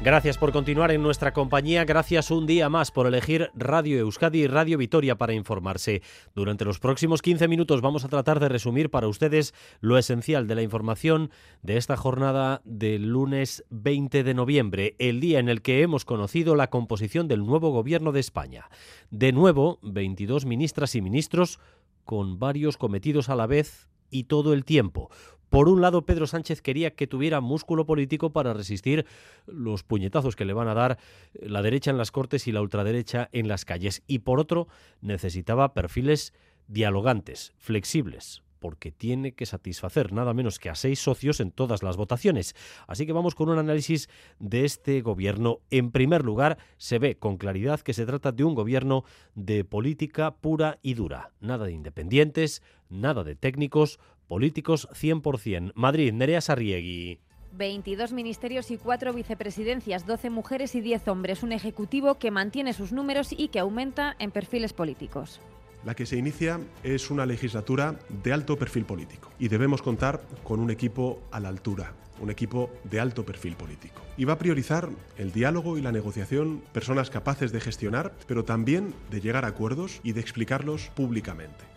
S1: Gracias por continuar en nuestra compañía, gracias un día más por elegir Radio Euskadi y Radio Vitoria para informarse. Durante los próximos 15 minutos vamos a tratar de resumir para ustedes lo esencial de la información de esta jornada del lunes 20 de noviembre, el día en el que hemos conocido la composición del nuevo gobierno de España. De nuevo, 22 ministras y ministros con varios cometidos a la vez y todo el tiempo. Por un lado, Pedro Sánchez quería que tuviera músculo político para resistir los puñetazos que le van a dar la derecha en las Cortes y la ultraderecha en las calles. Y por otro, necesitaba perfiles dialogantes, flexibles, porque tiene que satisfacer nada menos que a seis socios en todas las votaciones. Así que vamos con un análisis de este gobierno. En primer lugar, se ve con claridad que se trata de un gobierno de política pura y dura. Nada de independientes, nada de técnicos, políticos 100%. Madrid, Nerea Sarriegui.
S4: 22 ministerios y 4 vicepresidencias, 12 mujeres y 10 hombres. Un ejecutivo que mantiene sus números y que aumenta en perfiles políticos.
S51: La que se inicia es una legislatura de alto perfil político y debemos contar con un equipo a la altura, un equipo de alto perfil político. Y va a priorizar el diálogo y la negociación, personas capaces de gestionar, pero también de llegar a acuerdos y de explicarlos públicamente.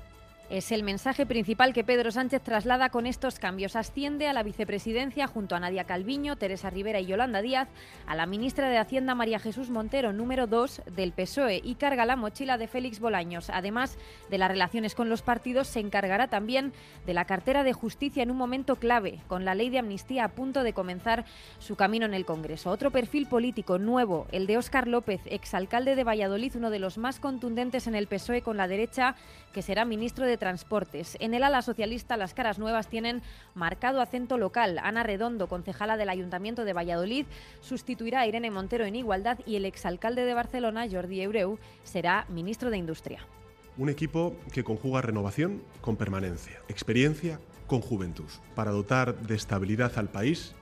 S4: Es el mensaje principal que Pedro Sánchez traslada con estos cambios. Asciende a la vicepresidencia junto a Nadia Calviño, Teresa Rivera y Yolanda Díaz, a la ministra de Hacienda María Jesús Montero, número 2 del PSOE, y carga la mochila de Félix Bolaños. Además de las relaciones con los partidos, se encargará también de la cartera de justicia en un momento clave, con la ley de amnistía a punto de comenzar su camino en el Congreso. Otro perfil político nuevo, el de Óscar López, exalcalde de Valladolid, uno de los más contundentes en el PSOE con la derecha, que será ministro de En el ala socialista, las caras nuevas tienen marcado acento local. Ana Redondo, concejala del Ayuntamiento de Valladolid, sustituirá a Irene Montero en Igualdad y el exalcalde de Barcelona, Jordi Eureu, será ministro de Industria.
S51: Un equipo que conjuga renovación con permanencia, experiencia con juventud, para dotar de estabilidad al país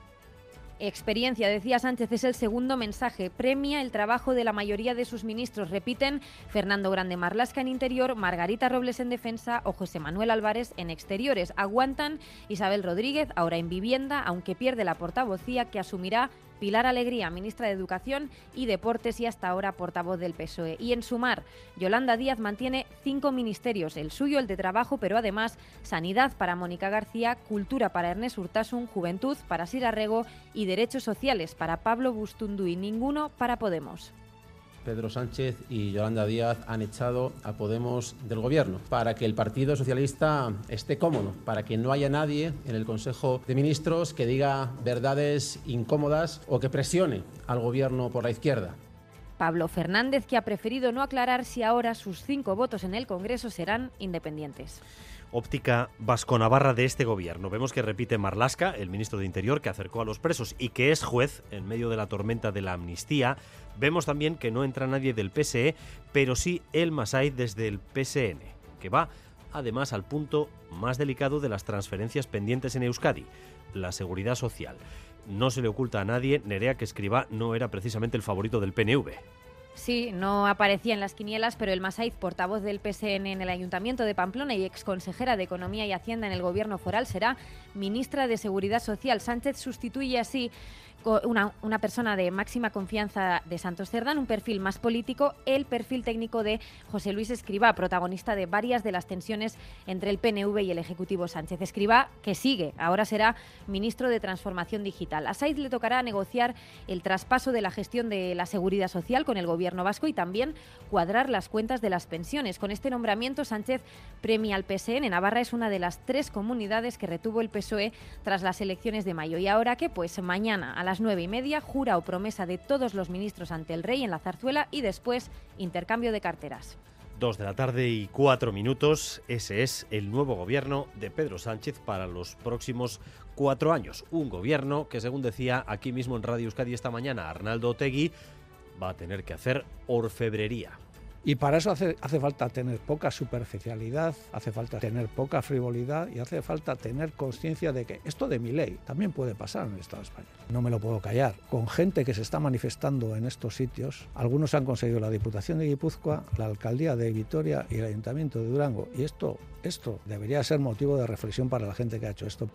S4: Experiencia, decía Sánchez, es el segundo mensaje. Premia el trabajo de la mayoría de sus ministros. Repiten Fernando Grande Marlasca en interior, Margarita Robles en defensa o José Manuel Álvarez en exteriores. Aguantan Isabel Rodríguez, ahora en vivienda, aunque pierde la portavocía que asumirá Pilar Alegría, ministra de Educación y Deportes y hasta ahora portavoz del PSOE. Y en sumar, Yolanda Díaz mantiene cinco ministerios, el suyo, el de Trabajo, pero además Sanidad para Mónica García, Cultura para Ernest Urtasun, Juventud para Sira Rego y Derechos Sociales para Pablo Bustundu y ninguno para Podemos.
S52: Pedro Sánchez y Yolanda Díaz han echado a Podemos del gobierno para que el Partido Socialista esté cómodo, para que no haya nadie en el Consejo de Ministros que diga verdades incómodas o que presione al gobierno por la izquierda.
S4: Pablo Fernández, que ha preferido no aclarar si ahora sus cinco votos en el Congreso serán independientes
S1: óptica vasco-navarra de este gobierno. Vemos que repite Marlasca, el ministro de Interior, que acercó a los presos y que es juez en medio de la tormenta de la amnistía. Vemos también que no entra nadie del PSE, pero sí el Masai desde el PSN, que va además al punto más delicado de las transferencias pendientes en Euskadi, la seguridad social. No se le oculta a nadie, Nerea que escriba no era precisamente el favorito del PNV.
S4: Sí, no aparecía en las quinielas, pero el Masaiz, portavoz del PSN en el Ayuntamiento de Pamplona y exconsejera de Economía y Hacienda en el Gobierno foral, será ministra de Seguridad Social. Sánchez sustituye así una, persona de máxima confianza de Santos Cerdán, un perfil más político, el perfil técnico de José Luis Escribá, protagonista de varias de las tensiones entre el PNV y el Ejecutivo Sánchez. Escribá, que sigue, ahora será ministro de Transformación Digital. A Saiz le tocará negociar el traspaso de la gestión de la seguridad social con el gobierno vasco y también cuadrar las cuentas de las pensiones. Con este nombramiento, Sánchez premia al PSN. Navarra es una de las tres comunidades que retuvo el PSOE tras las elecciones de mayo. Y ahora que, pues mañana a las nueve y media, jura o promesa de todos los ministros ante el rey en la zarzuela y después intercambio de carteras.
S1: Dos de la tarde y cuatro minutos. Ese es el nuevo gobierno de Pedro Sánchez para los próximos cuatro años. Un gobierno que, según decía aquí mismo en Radio Euskadi esta mañana Arnaldo Otegui, va a tener que hacer orfebrería.
S5: Y para eso hace, falta tener poca superficialidad, hace falta tener poca frivolidad y hace falta tener conciencia de que esto de mi ley también puede pasar en el Estado español. No me lo puedo callar. Con gente que se está manifestando en estos sitios, algunos han conseguido la Diputación de Guipúzcoa, la Alcaldía de Vitoria y el Ayuntamiento de Durango. Y esto, esto debería ser motivo de reflexión para la gente que ha hecho esto.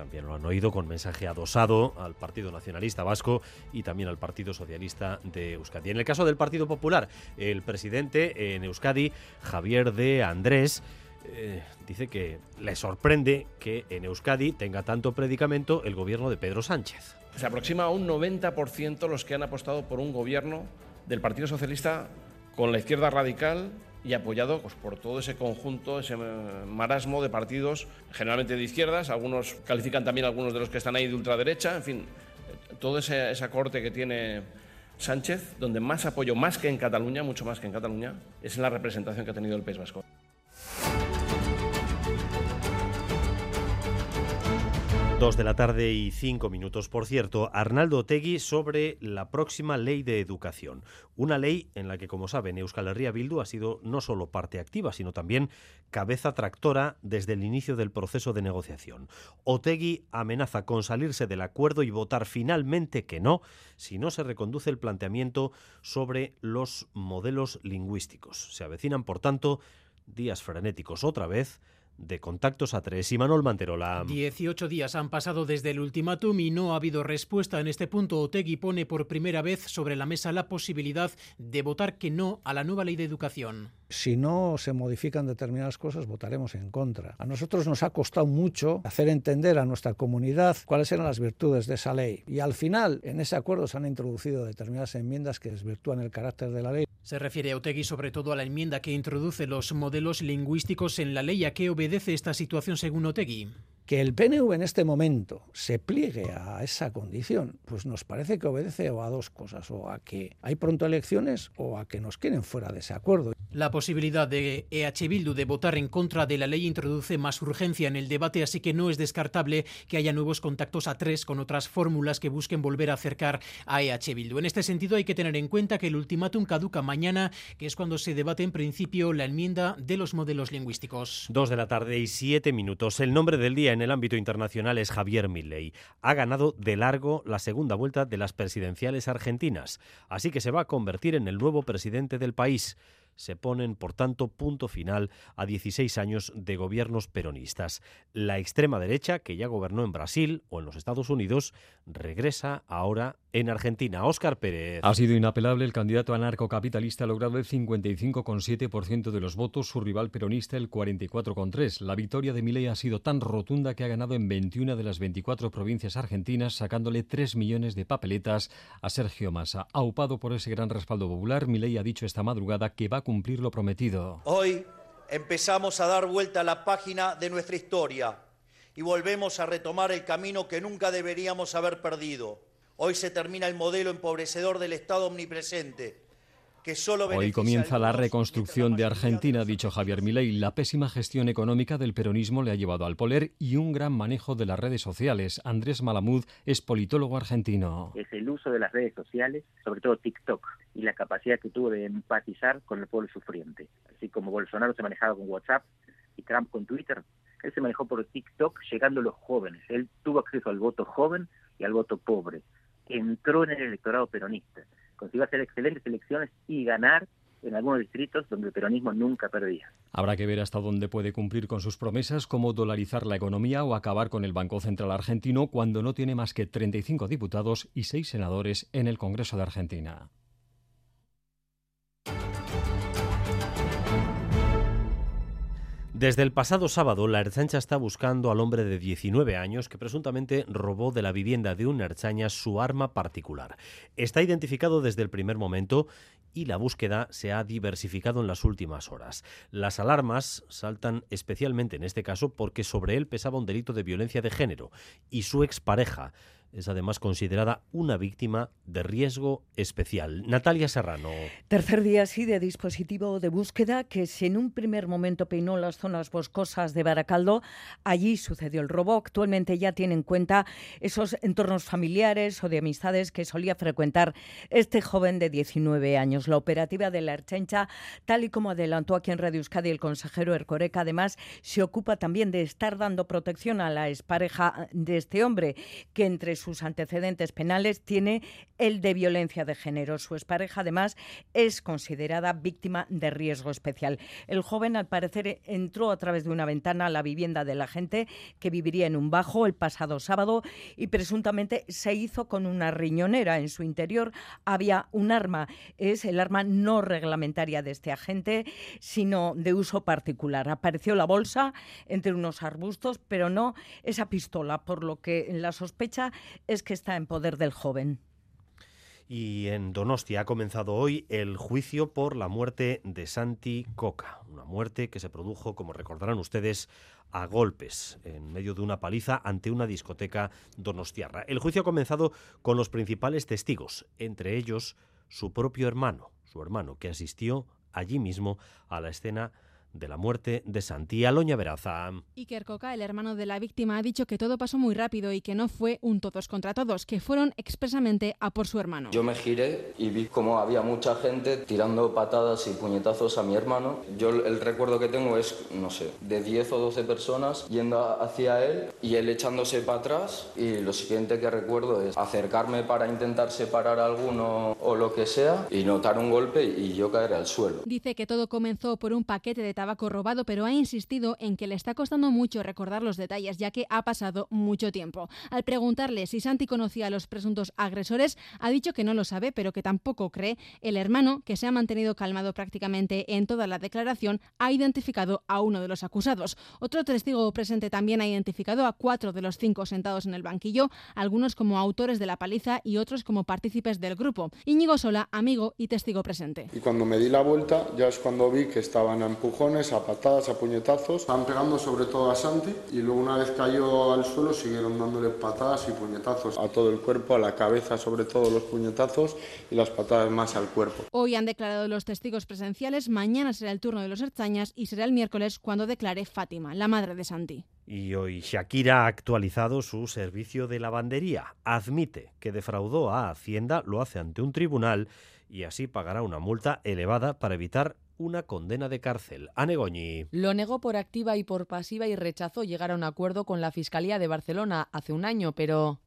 S1: También lo han oído con mensaje adosado al Partido Nacionalista Vasco y también al Partido Socialista de Euskadi. En el caso del Partido Popular, el presidente en Euskadi, Javier de Andrés, eh, dice que le sorprende que en Euskadi tenga tanto predicamento el gobierno de Pedro Sánchez.
S16: Se aproxima a un 90% los que han apostado por un gobierno del Partido Socialista con la izquierda radical y apoyado pues, por todo ese conjunto, ese marasmo de partidos, generalmente de izquierdas, algunos califican también algunos de los que están ahí de ultraderecha, en fin, toda esa, esa corte que tiene Sánchez, donde más apoyo, más que en Cataluña, mucho más que en Cataluña, es en la representación que ha tenido el País Vasco.
S1: Dos de la tarde y cinco minutos. Por cierto, Arnaldo Tegui sobre la próxima ley de educación. Una ley en la que, como saben, Euskal Herria Bildu ha sido no solo parte activa, sino también cabeza tractora desde el inicio del proceso de negociación. Otegui amenaza con salirse del acuerdo y votar finalmente que no si no se reconduce el planteamiento sobre los modelos lingüísticos. Se avecinan, por tanto, días frenéticos otra vez de Contactos a tres y Manuel Manterola.
S17: 18 días han pasado desde el ultimátum y no ha habido respuesta. En este punto, Otegui pone por primera vez sobre la mesa la posibilidad de votar que no a la nueva ley de educación.
S5: Si no se modifican determinadas cosas, votaremos en contra. A nosotros nos ha costado mucho hacer entender a nuestra comunidad cuáles eran las virtudes de esa ley. Y al final, en ese acuerdo se han introducido determinadas enmiendas que desvirtúan el carácter de la ley.
S17: Se refiere a Otegui sobre todo a la enmienda que introduce los modelos lingüísticos en la ley a que obedece esta situación según Otegui.
S5: Que el PNV en este momento se pliegue a esa condición, pues nos parece que obedece a dos cosas, o a que hay pronto elecciones o a que nos quieren fuera de ese acuerdo.
S17: La posibilidad de EH Bildu de votar en contra de la ley introduce más urgencia en el debate, así que no es descartable que haya nuevos contactos a tres con otras fórmulas que busquen volver a acercar a EH Bildu. En este sentido hay que tener en cuenta que el ultimátum caduca mañana, que es cuando se debate en principio la enmienda de los modelos lingüísticos.
S1: Dos de la tarde y siete minutos. El nombre del día en el ámbito internacional es Javier Milei. Ha ganado de largo la segunda vuelta de las presidenciales argentinas, así que se va a convertir en el nuevo presidente del país se ponen, por tanto, punto final a 16 años de gobiernos peronistas. La extrema derecha, que ya gobernó en Brasil o en los Estados Unidos, regresa ahora en Argentina. Óscar Pérez.
S6: Ha sido inapelable. El candidato anarcocapitalista ha logrado el 55,7% de los votos, su rival peronista el 44,3%. La victoria de Milei ha sido tan rotunda que ha ganado en 21 de las 24 provincias argentinas, sacándole 3 millones de papeletas a Sergio Massa. Aupado por ese gran respaldo popular, Milei ha dicho esta madrugada que va a cumplir lo prometido.
S53: Hoy empezamos a dar vuelta a la página de nuestra historia y volvemos a retomar el camino que nunca deberíamos haber perdido. Hoy se termina el modelo empobrecedor del Estado omnipresente, que solo
S6: Hoy comienza la reconstrucción de Argentina, ha dicho Javier Milei. La pésima gestión económica del peronismo le ha llevado al poder y un gran manejo de las redes sociales. Andrés Malamud es politólogo argentino.
S54: es el uso de las redes sociales, sobre todo TikTok, y la capacidad que tuvo de empatizar con el pueblo sufriente. Así como Bolsonaro se manejaba con WhatsApp y Trump con Twitter, él se manejó por TikTok llegando a los jóvenes. Él tuvo acceso al voto joven y al voto pobre. Entró en el electorado peronista. Consiguió hacer excelentes elecciones y ganar en algunos distritos donde el peronismo nunca perdía.
S6: Habrá que ver hasta dónde puede cumplir con sus promesas, como dolarizar la economía o acabar con el Banco Central argentino cuando no tiene más que 35 diputados y 6 senadores en el Congreso de Argentina.
S1: Desde el pasado sábado, la Erchancha está buscando al hombre de 19 años que presuntamente robó de la vivienda de un Erchaña su arma particular. Está identificado desde el primer momento y la búsqueda se ha diversificado en las últimas horas. Las alarmas saltan especialmente en este caso porque sobre él pesaba un delito de violencia de género y su expareja es además considerada una víctima de riesgo especial. Natalia Serrano.
S21: Tercer día sí de dispositivo de búsqueda que si en un primer momento peinó las zonas boscosas de Baracaldo, allí sucedió el robo. Actualmente ya tiene en cuenta esos entornos familiares o de amistades que solía frecuentar este joven de 19 años. La operativa de la Erchencha, tal y como adelantó aquí en Radio Euskadi el consejero Ercoreca, además se ocupa también de estar dando protección a la expareja de este hombre, que entre sus antecedentes penales tiene el de violencia de género. Su expareja, además, es considerada víctima de riesgo especial. El joven, al parecer, entró a través de una ventana a la vivienda de la gente que viviría en un bajo el pasado sábado y presuntamente se hizo con una riñonera. En su interior había un arma. Es el arma no reglamentaria de este agente, sino de uso particular. Apareció la bolsa entre unos arbustos, pero no esa pistola, por lo que la sospecha es que está en poder del joven.
S1: Y en Donostia ha comenzado hoy el juicio por la muerte de Santi Coca, una muerte que se produjo, como recordarán ustedes, a golpes en medio de una paliza ante una discoteca donostiarra. El juicio ha comenzado con los principales testigos, entre ellos su propio hermano, su hermano que asistió allí mismo a la escena de la muerte de Santi Aloña Veraza.
S22: Iker Coca, el hermano de la víctima, ha dicho que todo pasó muy rápido y que no fue un todos contra todos, que fueron expresamente a por su hermano.
S23: Yo me giré y vi como había mucha gente tirando patadas y puñetazos a mi hermano. Yo el recuerdo que tengo es, no sé, de 10 o 12 personas yendo hacia él y él echándose para atrás y lo siguiente que recuerdo es acercarme para intentar separar a alguno o lo que sea y notar un golpe y yo caer al suelo.
S22: Dice que todo comenzó por un paquete de tabaco robado, pero ha insistido en que le está costando mucho recordar los detalles, ya que ha pasado mucho tiempo. Al preguntarle si Santi conocía a los presuntos agresores, ha dicho que no lo sabe, pero que tampoco cree. El hermano, que se ha mantenido calmado prácticamente en toda la declaración, ha identificado a uno de los acusados. Otro testigo presente también ha identificado a cuatro de los cinco sentados en el banquillo, algunos como autores de la paliza y otros como partícipes del grupo. Íñigo Sola, amigo y testigo presente.
S47: Y cuando me di la vuelta, ya es cuando vi que estaban a empujones, a patadas, a puñetazos. Estaban pegando sobre todo a Santi y luego una vez cayó al suelo siguieron dándole patadas y puñetazos a todo el cuerpo, a la cabeza sobre todo los puñetazos y las patadas más al cuerpo.
S22: Hoy han declarado los testigos presenciales, mañana será el turno de los Erzañas y será el miércoles cuando declare Fátima, la madre de Santi.
S1: Y hoy Shakira ha actualizado su servicio de lavandería. Admite que defraudó a Hacienda, lo hace ante un tribunal y así pagará una multa elevada para evitar una condena de cárcel. Anegoñi.
S55: Lo negó por activa y por pasiva y rechazó llegar a un acuerdo con la Fiscalía de Barcelona hace un año, pero...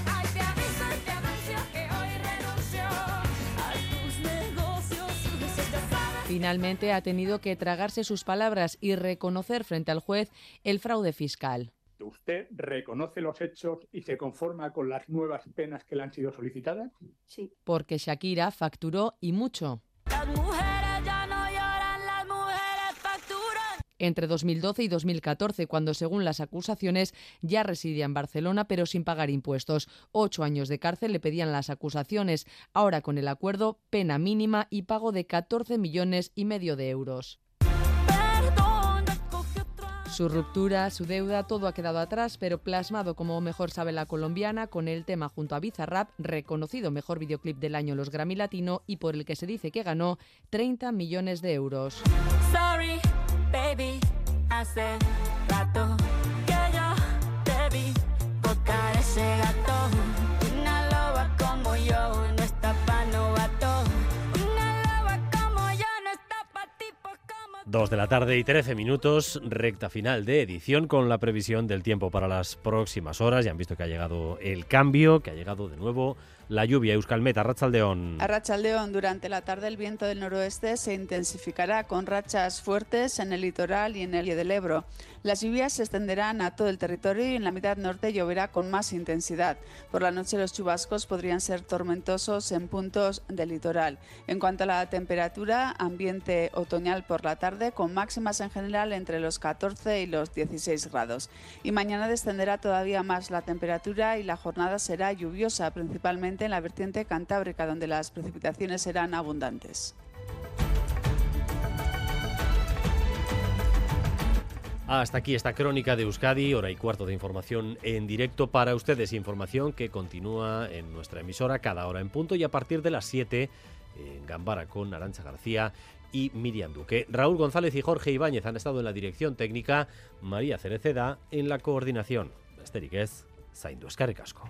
S2: Finalmente ha tenido que tragarse sus palabras y reconocer frente al juez el fraude fiscal.
S56: ¿Usted reconoce los hechos y se conforma con las nuevas penas que le han sido solicitadas?
S2: Sí. Porque Shakira facturó y mucho. Entre 2012 y 2014, cuando según las acusaciones ya residía en Barcelona pero sin pagar impuestos. Ocho años de cárcel le pedían las acusaciones. Ahora con el acuerdo, pena mínima y pago de 14 millones y medio de euros. Su ruptura, su deuda, todo ha quedado atrás, pero plasmado como mejor sabe la colombiana con el tema junto a Bizarrap, reconocido mejor videoclip del año los Grammy Latino y por el que se dice que ganó 30 millones de euros.
S48: Sorry,
S1: 2 de la tarde y 13 minutos, recta final de edición con la previsión del tiempo para las próximas horas. Ya han visto que ha llegado el cambio, que ha llegado de nuevo la lluvia. Euskalmet, Arrachaldeón.
S57: A Rachaldeón, durante la tarde el viento del noroeste se intensificará con rachas fuertes en el litoral y en el del Ebro. Las lluvias se extenderán a todo el territorio y en la mitad norte lloverá con más intensidad. Por la noche los chubascos podrían ser tormentosos en puntos del litoral. En cuanto a la temperatura, ambiente otoñal por la tarde con máximas en general entre los 14 y los 16 grados. Y mañana descenderá todavía más la temperatura y la jornada será lluviosa, principalmente en la vertiente cantábrica, donde las precipitaciones serán abundantes.
S1: Hasta aquí esta crónica de Euskadi, hora y cuarto de información en directo para ustedes. Información que continúa en nuestra emisora cada hora en punto y a partir de las 7 en Gambara con Arancha García y Miriam Duque. Raúl González y Jorge Ibáñez han estado en la dirección técnica, María Cereceda en la coordinación. Esteriquez, Zaindu Escarricasco.